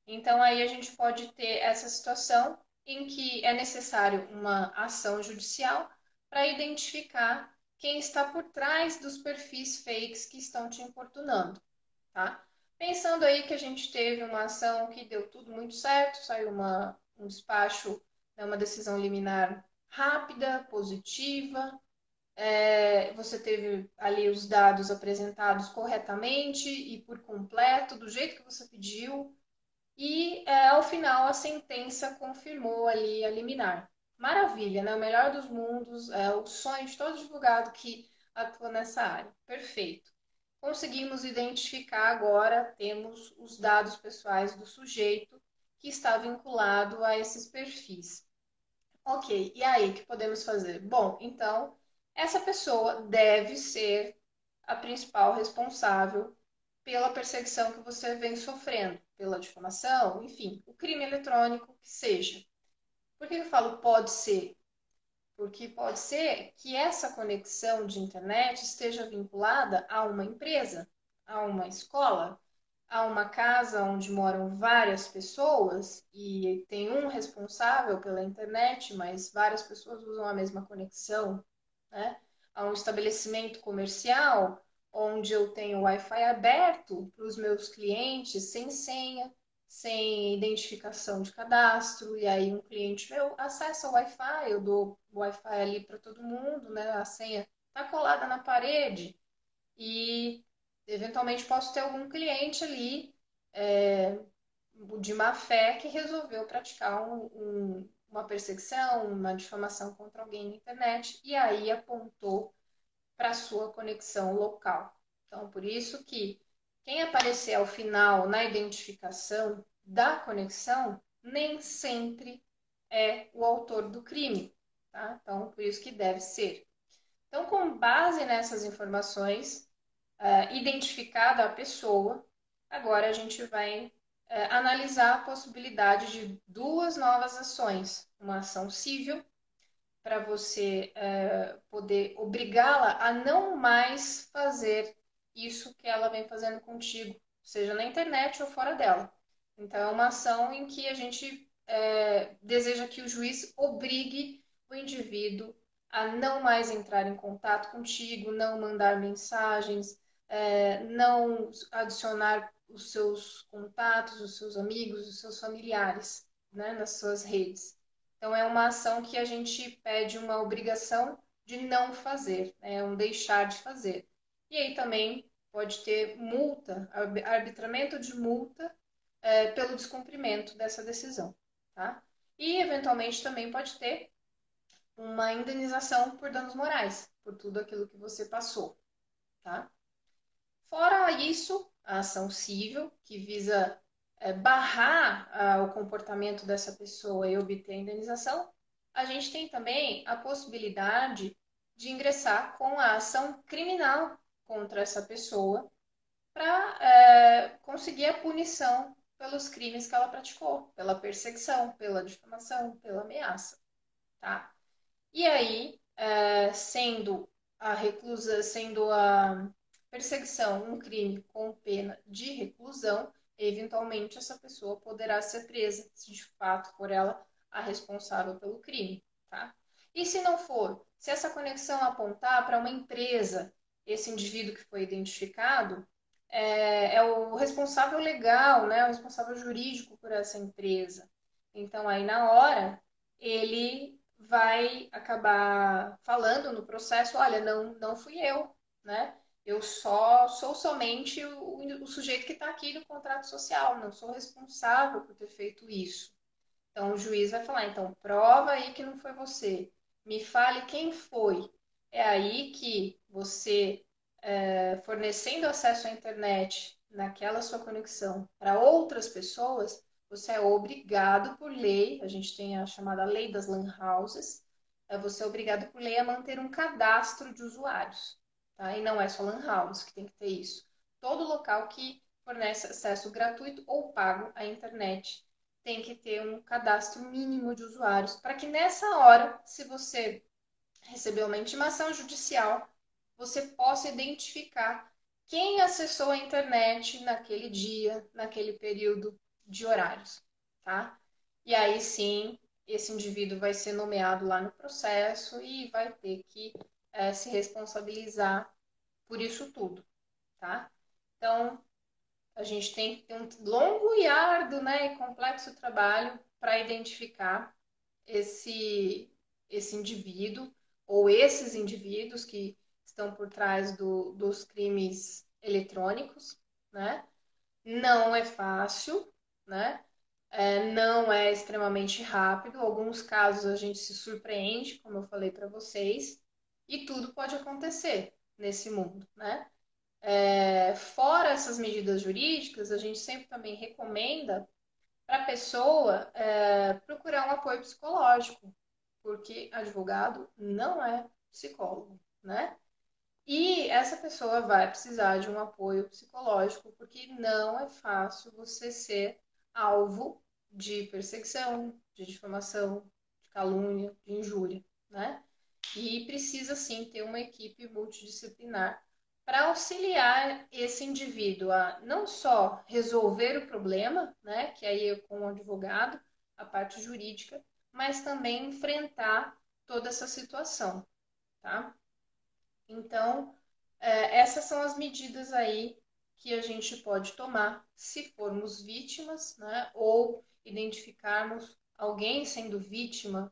Então aí a gente pode ter essa situação em que é necessário uma ação judicial para identificar quem está por trás dos perfis fakes que estão te importunando, tá? Pensando aí que a gente teve uma ação que deu tudo muito certo, saiu uma, um despacho, né, uma decisão liminar rápida, positiva, é, você teve ali os dados apresentados corretamente e por completo, do jeito que você pediu, e é, ao final a sentença confirmou ali a liminar. Maravilha, né? O melhor dos mundos, é o sonho de todo advogado que atua nessa área. Perfeito. Conseguimos identificar agora, temos os dados pessoais do sujeito que está vinculado a esses perfis. Ok, e aí, o que podemos fazer? Bom, então, essa pessoa deve ser a principal responsável pela perseguição que você vem sofrendo, pela difamação, enfim, o crime eletrônico que seja. Por que eu falo pode ser? Porque pode ser que essa conexão de internet esteja vinculada a uma empresa, a uma escola, a uma casa onde moram várias pessoas e tem um responsável pela internet, mas várias pessoas usam a mesma conexão, né? A um estabelecimento comercial onde eu tenho Wi-Fi aberto para os meus clientes sem senha, sem identificação de cadastro, e aí um cliente meu acessa o Wi-Fi, eu dou o Wi-Fi ali para todo mundo, né? A senha está colada na parede e eventualmente posso ter algum cliente ali é, de má fé que resolveu praticar um, um, uma perseguição, uma difamação contra alguém na internet e aí apontou para sua conexão local. Então, por isso que quem aparecer ao final na identificação da conexão nem sempre é o autor do crime, tá? Então, por isso que deve ser. Então, com base nessas informações, uh, identificada a pessoa, agora a gente vai uh, analisar a possibilidade de duas novas ações: uma ação civil para você é, poder obrigá-la a não mais fazer isso que ela vem fazendo contigo, seja na internet ou fora dela. Então, é uma ação em que a gente é, deseja que o juiz obrigue o indivíduo a não mais entrar em contato contigo, não mandar mensagens, é, não adicionar os seus contatos, os seus amigos, os seus familiares né, nas suas redes. Então, é uma ação que a gente pede uma obrigação de não fazer, é um deixar de fazer. E aí também pode ter multa, arbitramento de multa é, pelo descumprimento dessa decisão. Tá? E, eventualmente, também pode ter uma indenização por danos morais, por tudo aquilo que você passou, tá? Fora isso, a ação civil, que visa é, barrar ah, o comportamento dessa pessoa e obter a indenização, a gente tem também a possibilidade de ingressar com a ação criminal contra essa pessoa para é, conseguir a punição pelos crimes que ela praticou, pela perseguição, pela difamação, pela ameaça, tá? E aí, é, sendo a reclusa, sendo a perseguição um crime com pena de reclusão, eventualmente essa pessoa poderá ser presa, se de fato for ela a responsável pelo crime, tá? E se não for, se essa conexão apontar para uma empresa, esse indivíduo que foi identificado é, é, o responsável legal, né, o responsável jurídico por essa empresa. Então, aí na hora, ele vai acabar falando no processo, olha, não, não fui eu, né? Eu só sou somente o, o sujeito que está aqui no contrato social, não sou responsável por ter feito isso. Então o juiz vai falar, então prova aí que não foi você, me fale quem foi. É aí que você é, fornecendo acesso à internet naquela sua conexão para outras pessoas, você é obrigado por lei, a gente tem a chamada lei das lan houses, é você é obrigado por lei a manter um cadastro de usuários. Tá? E não é só lan house que tem que ter isso. Todo local que fornece acesso gratuito ou pago à internet tem que ter um cadastro mínimo de usuários para que nessa hora, se você recebeu uma intimação judicial, você possa identificar quem acessou a internet naquele dia, naquele período, de horários, tá? E aí sim, esse indivíduo vai ser nomeado lá no processo e vai ter que é, se responsabilizar por isso tudo, tá? Então, a gente tem que ter um longo e árduo né, e complexo trabalho para identificar esse, esse indivíduo ou esses indivíduos que estão por trás do, dos crimes eletrônicos, né? Não é fácil, né? É, não é extremamente rápido. Alguns casos a gente se surpreende, como eu falei para vocês, e tudo pode acontecer nesse mundo, né? É, fora essas medidas jurídicas, a gente sempre também recomenda para a pessoa é, procurar um apoio psicológico, porque advogado não é psicólogo, né? E essa pessoa vai precisar de um apoio psicológico, porque não é fácil você ser alvo de perseguição, de difamação, de calúnia, de injúria, né? E precisa sim ter uma equipe multidisciplinar para auxiliar esse indivíduo a não só resolver o problema, né, que aí é com o advogado, a parte jurídica, mas também enfrentar toda essa situação, tá? Então, é, essas são as medidas aí que a gente pode tomar se formos vítimas, né, ou identificarmos alguém sendo vítima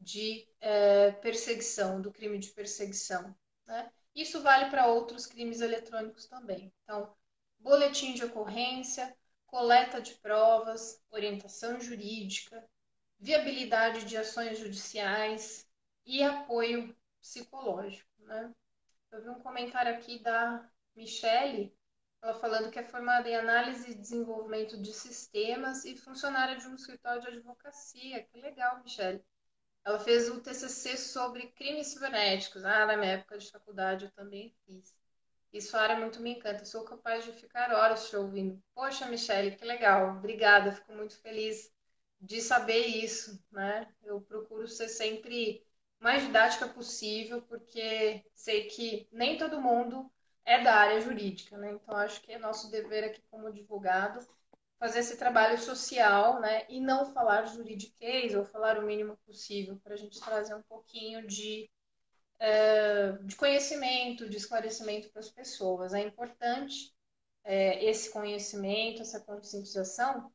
de é, perseguição, do crime de perseguição. Né? Isso vale para outros crimes eletrônicos também. Então, boletim de ocorrência, coleta de provas, orientação jurídica, viabilidade de ações judiciais e apoio psicológico. Né? Eu vi um comentário aqui da Michele ela falando que é formada em análise e desenvolvimento de sistemas e funcionária de um escritório de advocacia. Que legal, Michelle. Ela fez o TCC sobre crimes cibernéticos. Ah, na minha época de faculdade eu também fiz. Isso a área muito me encanta. sou capaz de ficar horas te ouvindo. Poxa, Michelle, que legal. Obrigada. Fico muito feliz de saber isso, né? Eu procuro ser sempre mais didática possível, porque sei que nem todo mundo é da área jurídica, né? Então acho que é nosso dever aqui como advogado fazer esse trabalho social, né? E não falar juridiquês ou falar o mínimo possível para a gente trazer um pouquinho de, uh, de conhecimento, de esclarecimento para as pessoas. É importante é, esse conhecimento, essa conscientização,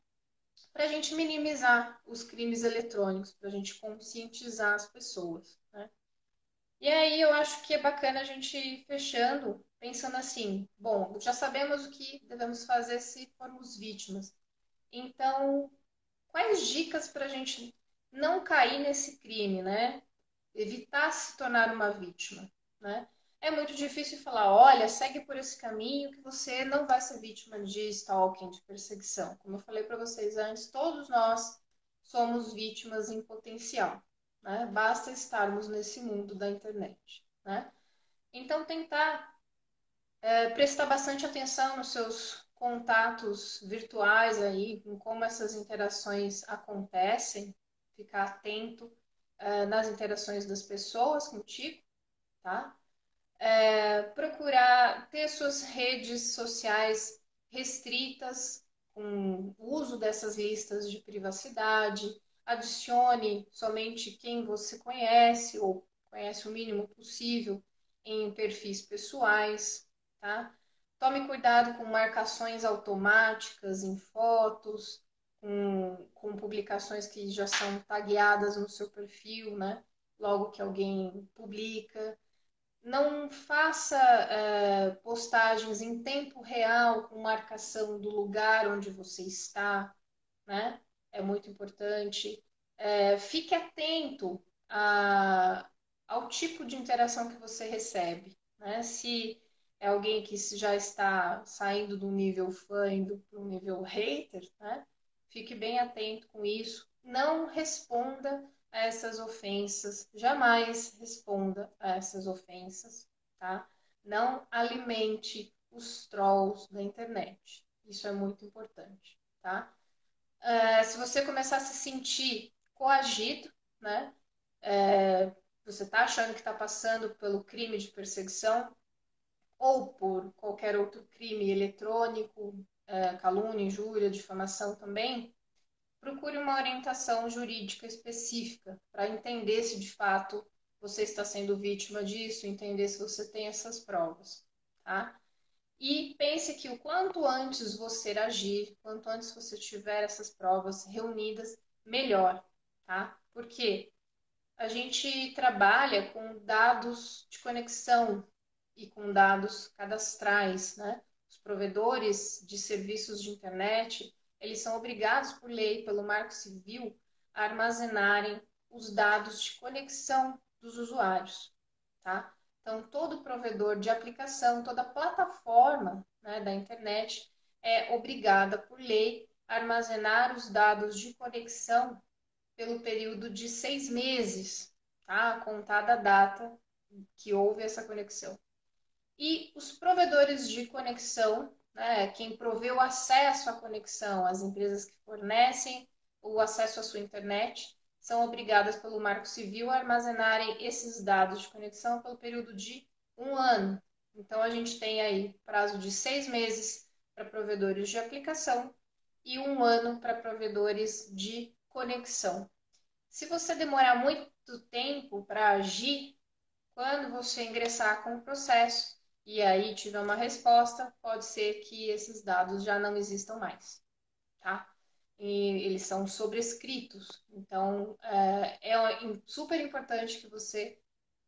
para a gente minimizar os crimes eletrônicos, para a gente conscientizar as pessoas. Né? E aí eu acho que é bacana a gente ir fechando, pensando assim: bom, já sabemos o que devemos fazer se formos vítimas. Então, quais dicas para a gente não cair nesse crime, né? Evitar se tornar uma vítima, né? É muito difícil falar, olha, segue por esse caminho que você não vai ser vítima de stalking, de perseguição. Como eu falei para vocês antes, todos nós somos vítimas em potencial, né? Basta estarmos nesse mundo da internet, né? Então, tentar é, prestar bastante atenção nos seus contatos virtuais aí, em como essas interações acontecem, ficar atento uh, nas interações das pessoas contigo, tá? É, procurar ter suas redes sociais restritas com o uso dessas listas de privacidade, adicione somente quem você conhece ou conhece o mínimo possível em perfis pessoais, tá? Tome cuidado com marcações automáticas em fotos, com, com publicações que já são tagueadas no seu perfil, né? Logo que alguém publica. Não faça é, postagens em tempo real com marcação do lugar onde você está, né? É muito importante. É, fique atento a, ao tipo de interação que você recebe, né? Se é alguém que já está saindo do nível fã indo para o nível hater, né? Fique bem atento com isso. Não responda a essas ofensas, jamais responda a essas ofensas, tá? Não alimente os trolls da internet. Isso é muito importante, tá? Uh, se você começar a se sentir coagido, né? É, você está achando que está passando pelo crime de perseguição, ou por qualquer outro crime eletrônico, é, calúnia, injúria, difamação também, procure uma orientação jurídica específica para entender se de fato você está sendo vítima disso, entender se você tem essas provas, tá? E pense que o quanto antes você agir, quanto antes você tiver essas provas reunidas, melhor, tá? Porque a gente trabalha com dados de conexão e com dados cadastrais, né? Os provedores de serviços de internet, eles são obrigados por lei, pelo Marco Civil, a armazenarem os dados de conexão dos usuários, tá? Então, todo provedor de aplicação, toda plataforma né, da internet é obrigada por lei a armazenar os dados de conexão pelo período de seis meses, tá? Contada a data que houve essa conexão e os provedores de conexão, né, quem provê o acesso à conexão, as empresas que fornecem o acesso à sua internet, são obrigadas pelo Marco Civil a armazenarem esses dados de conexão pelo período de um ano. Então, a gente tem aí prazo de seis meses para provedores de aplicação e um ano para provedores de conexão. Se você demorar muito tempo para agir, quando você ingressar com o processo, e aí tiver uma resposta, pode ser que esses dados já não existam mais, tá? E eles são sobrescritos. Então, é, é super importante que você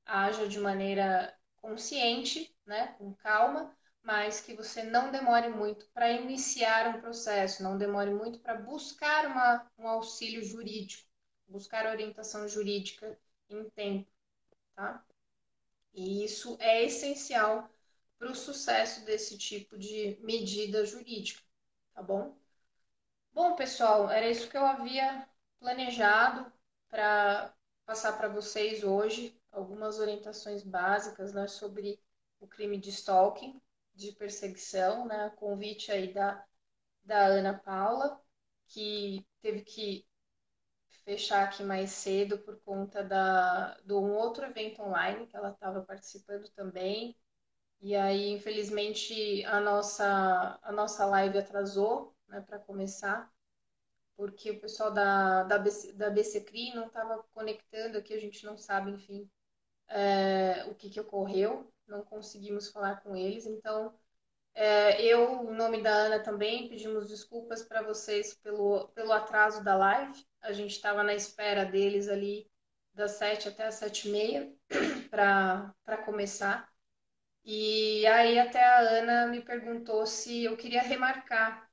haja de maneira consciente, né, com calma, mas que você não demore muito para iniciar um processo, não demore muito para buscar uma, um auxílio jurídico, buscar orientação jurídica em tempo, tá? E isso é essencial para o sucesso desse tipo de medida jurídica, tá bom? Bom, pessoal, era isso que eu havia planejado para passar para vocês hoje, algumas orientações básicas né, sobre o crime de stalking, de perseguição, né? Convite aí da, da Ana Paula, que teve que fechar aqui mais cedo por conta da, de um outro evento online que ela estava participando também. E aí, infelizmente, a nossa, a nossa live atrasou né, para começar, porque o pessoal da, da, BC, da BCCRI não estava conectando aqui, a gente não sabe, enfim, é, o que, que ocorreu, não conseguimos falar com eles. Então, é, eu, em nome da Ana também, pedimos desculpas para vocês pelo, pelo atraso da live. A gente estava na espera deles ali das sete até as sete e meia para começar. E aí até a Ana me perguntou se eu queria remarcar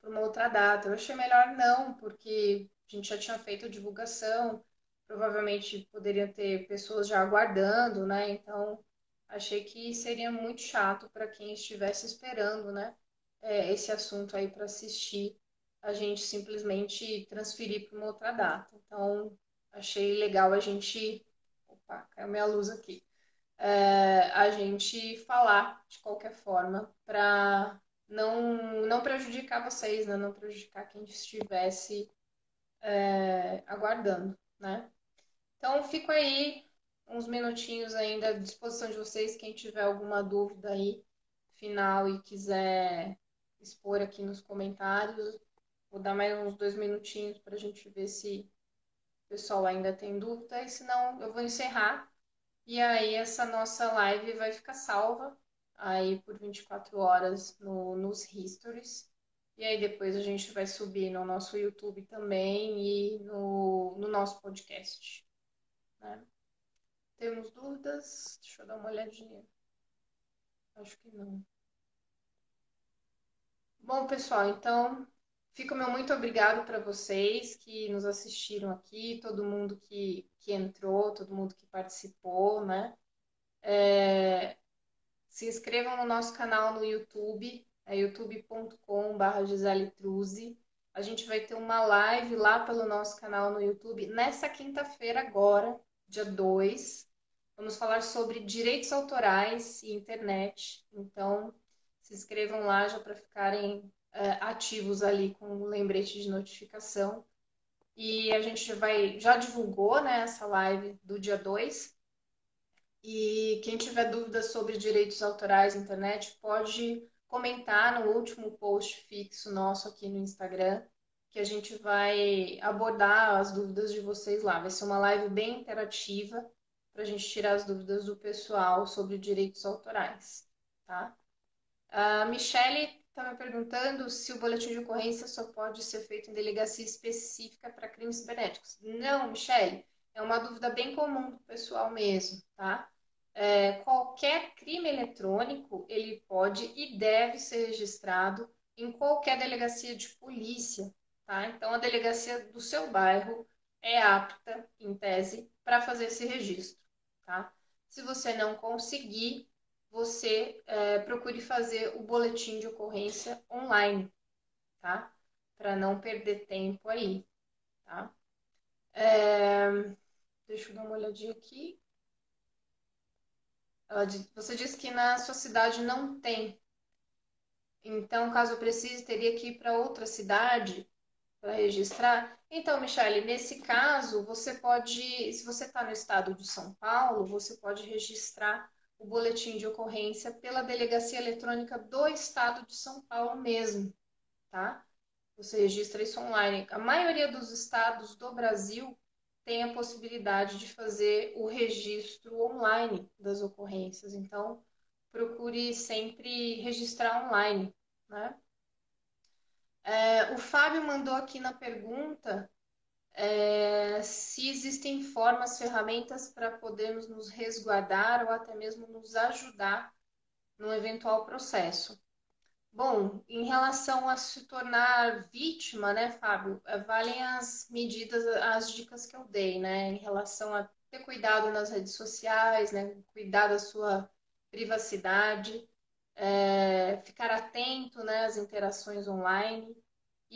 para uma outra data. Eu achei melhor não, porque a gente já tinha feito a divulgação, provavelmente poderiam ter pessoas já aguardando, né? Então achei que seria muito chato para quem estivesse esperando, né? É, esse assunto aí para assistir, a gente simplesmente transferir para uma outra data. Então achei legal a gente. Opa, caiu minha luz aqui é, a gente falar de qualquer forma para não, não prejudicar vocês, né? não prejudicar quem estivesse é, aguardando, né? Então, fico aí uns minutinhos ainda à disposição de vocês, quem tiver alguma dúvida aí final e quiser expor aqui nos comentários. Vou dar mais uns dois minutinhos para a gente ver se o pessoal ainda tem dúvida, e senão eu vou encerrar e aí essa nossa live vai ficar salva aí por 24 horas no, nos histories. E aí depois a gente vai subir no nosso YouTube também e no, no nosso podcast. Né? Temos dúvidas? Deixa eu dar uma olhadinha. Acho que não. Bom, pessoal, então Fica meu muito obrigado para vocês que nos assistiram aqui, todo mundo que, que entrou, todo mundo que participou, né? É, se inscrevam no nosso canal no YouTube, é youtube.com.br Gisele Truzzi. A gente vai ter uma live lá pelo nosso canal no YouTube nessa quinta-feira agora, dia 2. Vamos falar sobre direitos autorais e internet. Então, se inscrevam lá já para ficarem uh, ativos ali com um lembrete de notificação. E a gente vai, já divulgou né, essa live do dia 2. E quem tiver dúvidas sobre direitos autorais na internet pode comentar no último post fixo nosso aqui no Instagram, que a gente vai abordar as dúvidas de vocês lá. Vai ser uma live bem interativa para a gente tirar as dúvidas do pessoal sobre direitos autorais, tá? A Michele está me perguntando se o boletim de ocorrência só pode ser feito em delegacia específica para crimes cibernéticos. Não, Michele, é uma dúvida bem comum do pessoal mesmo, tá? É, qualquer crime eletrônico, ele pode e deve ser registrado em qualquer delegacia de polícia, tá? Então, a delegacia do seu bairro é apta, em tese, para fazer esse registro, tá? Se você não conseguir, você é, procure fazer o boletim de ocorrência online, tá? Para não perder tempo aí, tá? É, deixa eu dar uma olhadinha aqui. Você disse que na sua cidade não tem. Então, caso precise, teria que ir para outra cidade para registrar. Então, Michele, nesse caso, você pode, se você está no estado de São Paulo, você pode registrar o boletim de ocorrência pela Delegacia Eletrônica do Estado de São Paulo mesmo, tá? Você registra isso online. A maioria dos estados do Brasil tem a possibilidade de fazer o registro online das ocorrências. Então, procure sempre registrar online, né? É, o Fábio mandou aqui na pergunta é, se existem formas, ferramentas para podermos nos resguardar ou até mesmo nos ajudar no eventual processo. Bom, em relação a se tornar vítima, né, Fábio, é, valem as medidas, as dicas que eu dei, né, em relação a ter cuidado nas redes sociais, né, cuidar da sua privacidade, é, ficar atento, né, às interações online,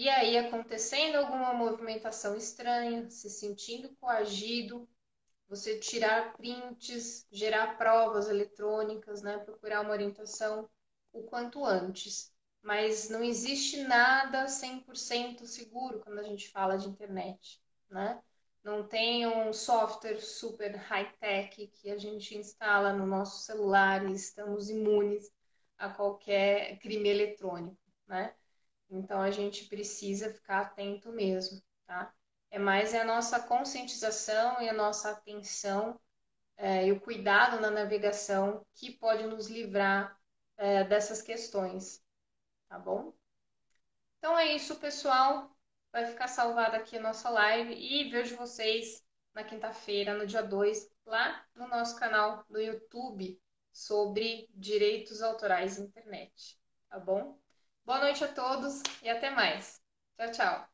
e aí, acontecendo alguma movimentação estranha, se sentindo coagido, você tirar prints, gerar provas eletrônicas, né? Procurar uma orientação o quanto antes. Mas não existe nada 100% seguro quando a gente fala de internet. né? Não tem um software super high-tech que a gente instala no nosso celular e estamos imunes a qualquer crime eletrônico, né? Então a gente precisa ficar atento mesmo, tá? É mais a nossa conscientização e a nossa atenção é, e o cuidado na navegação que pode nos livrar é, dessas questões, tá bom? Então é isso, pessoal. Vai ficar salvada aqui a nossa live e vejo vocês na quinta-feira, no dia 2, lá no nosso canal do YouTube sobre direitos autorais na internet, tá bom? Boa noite a todos e até mais. Tchau, tchau.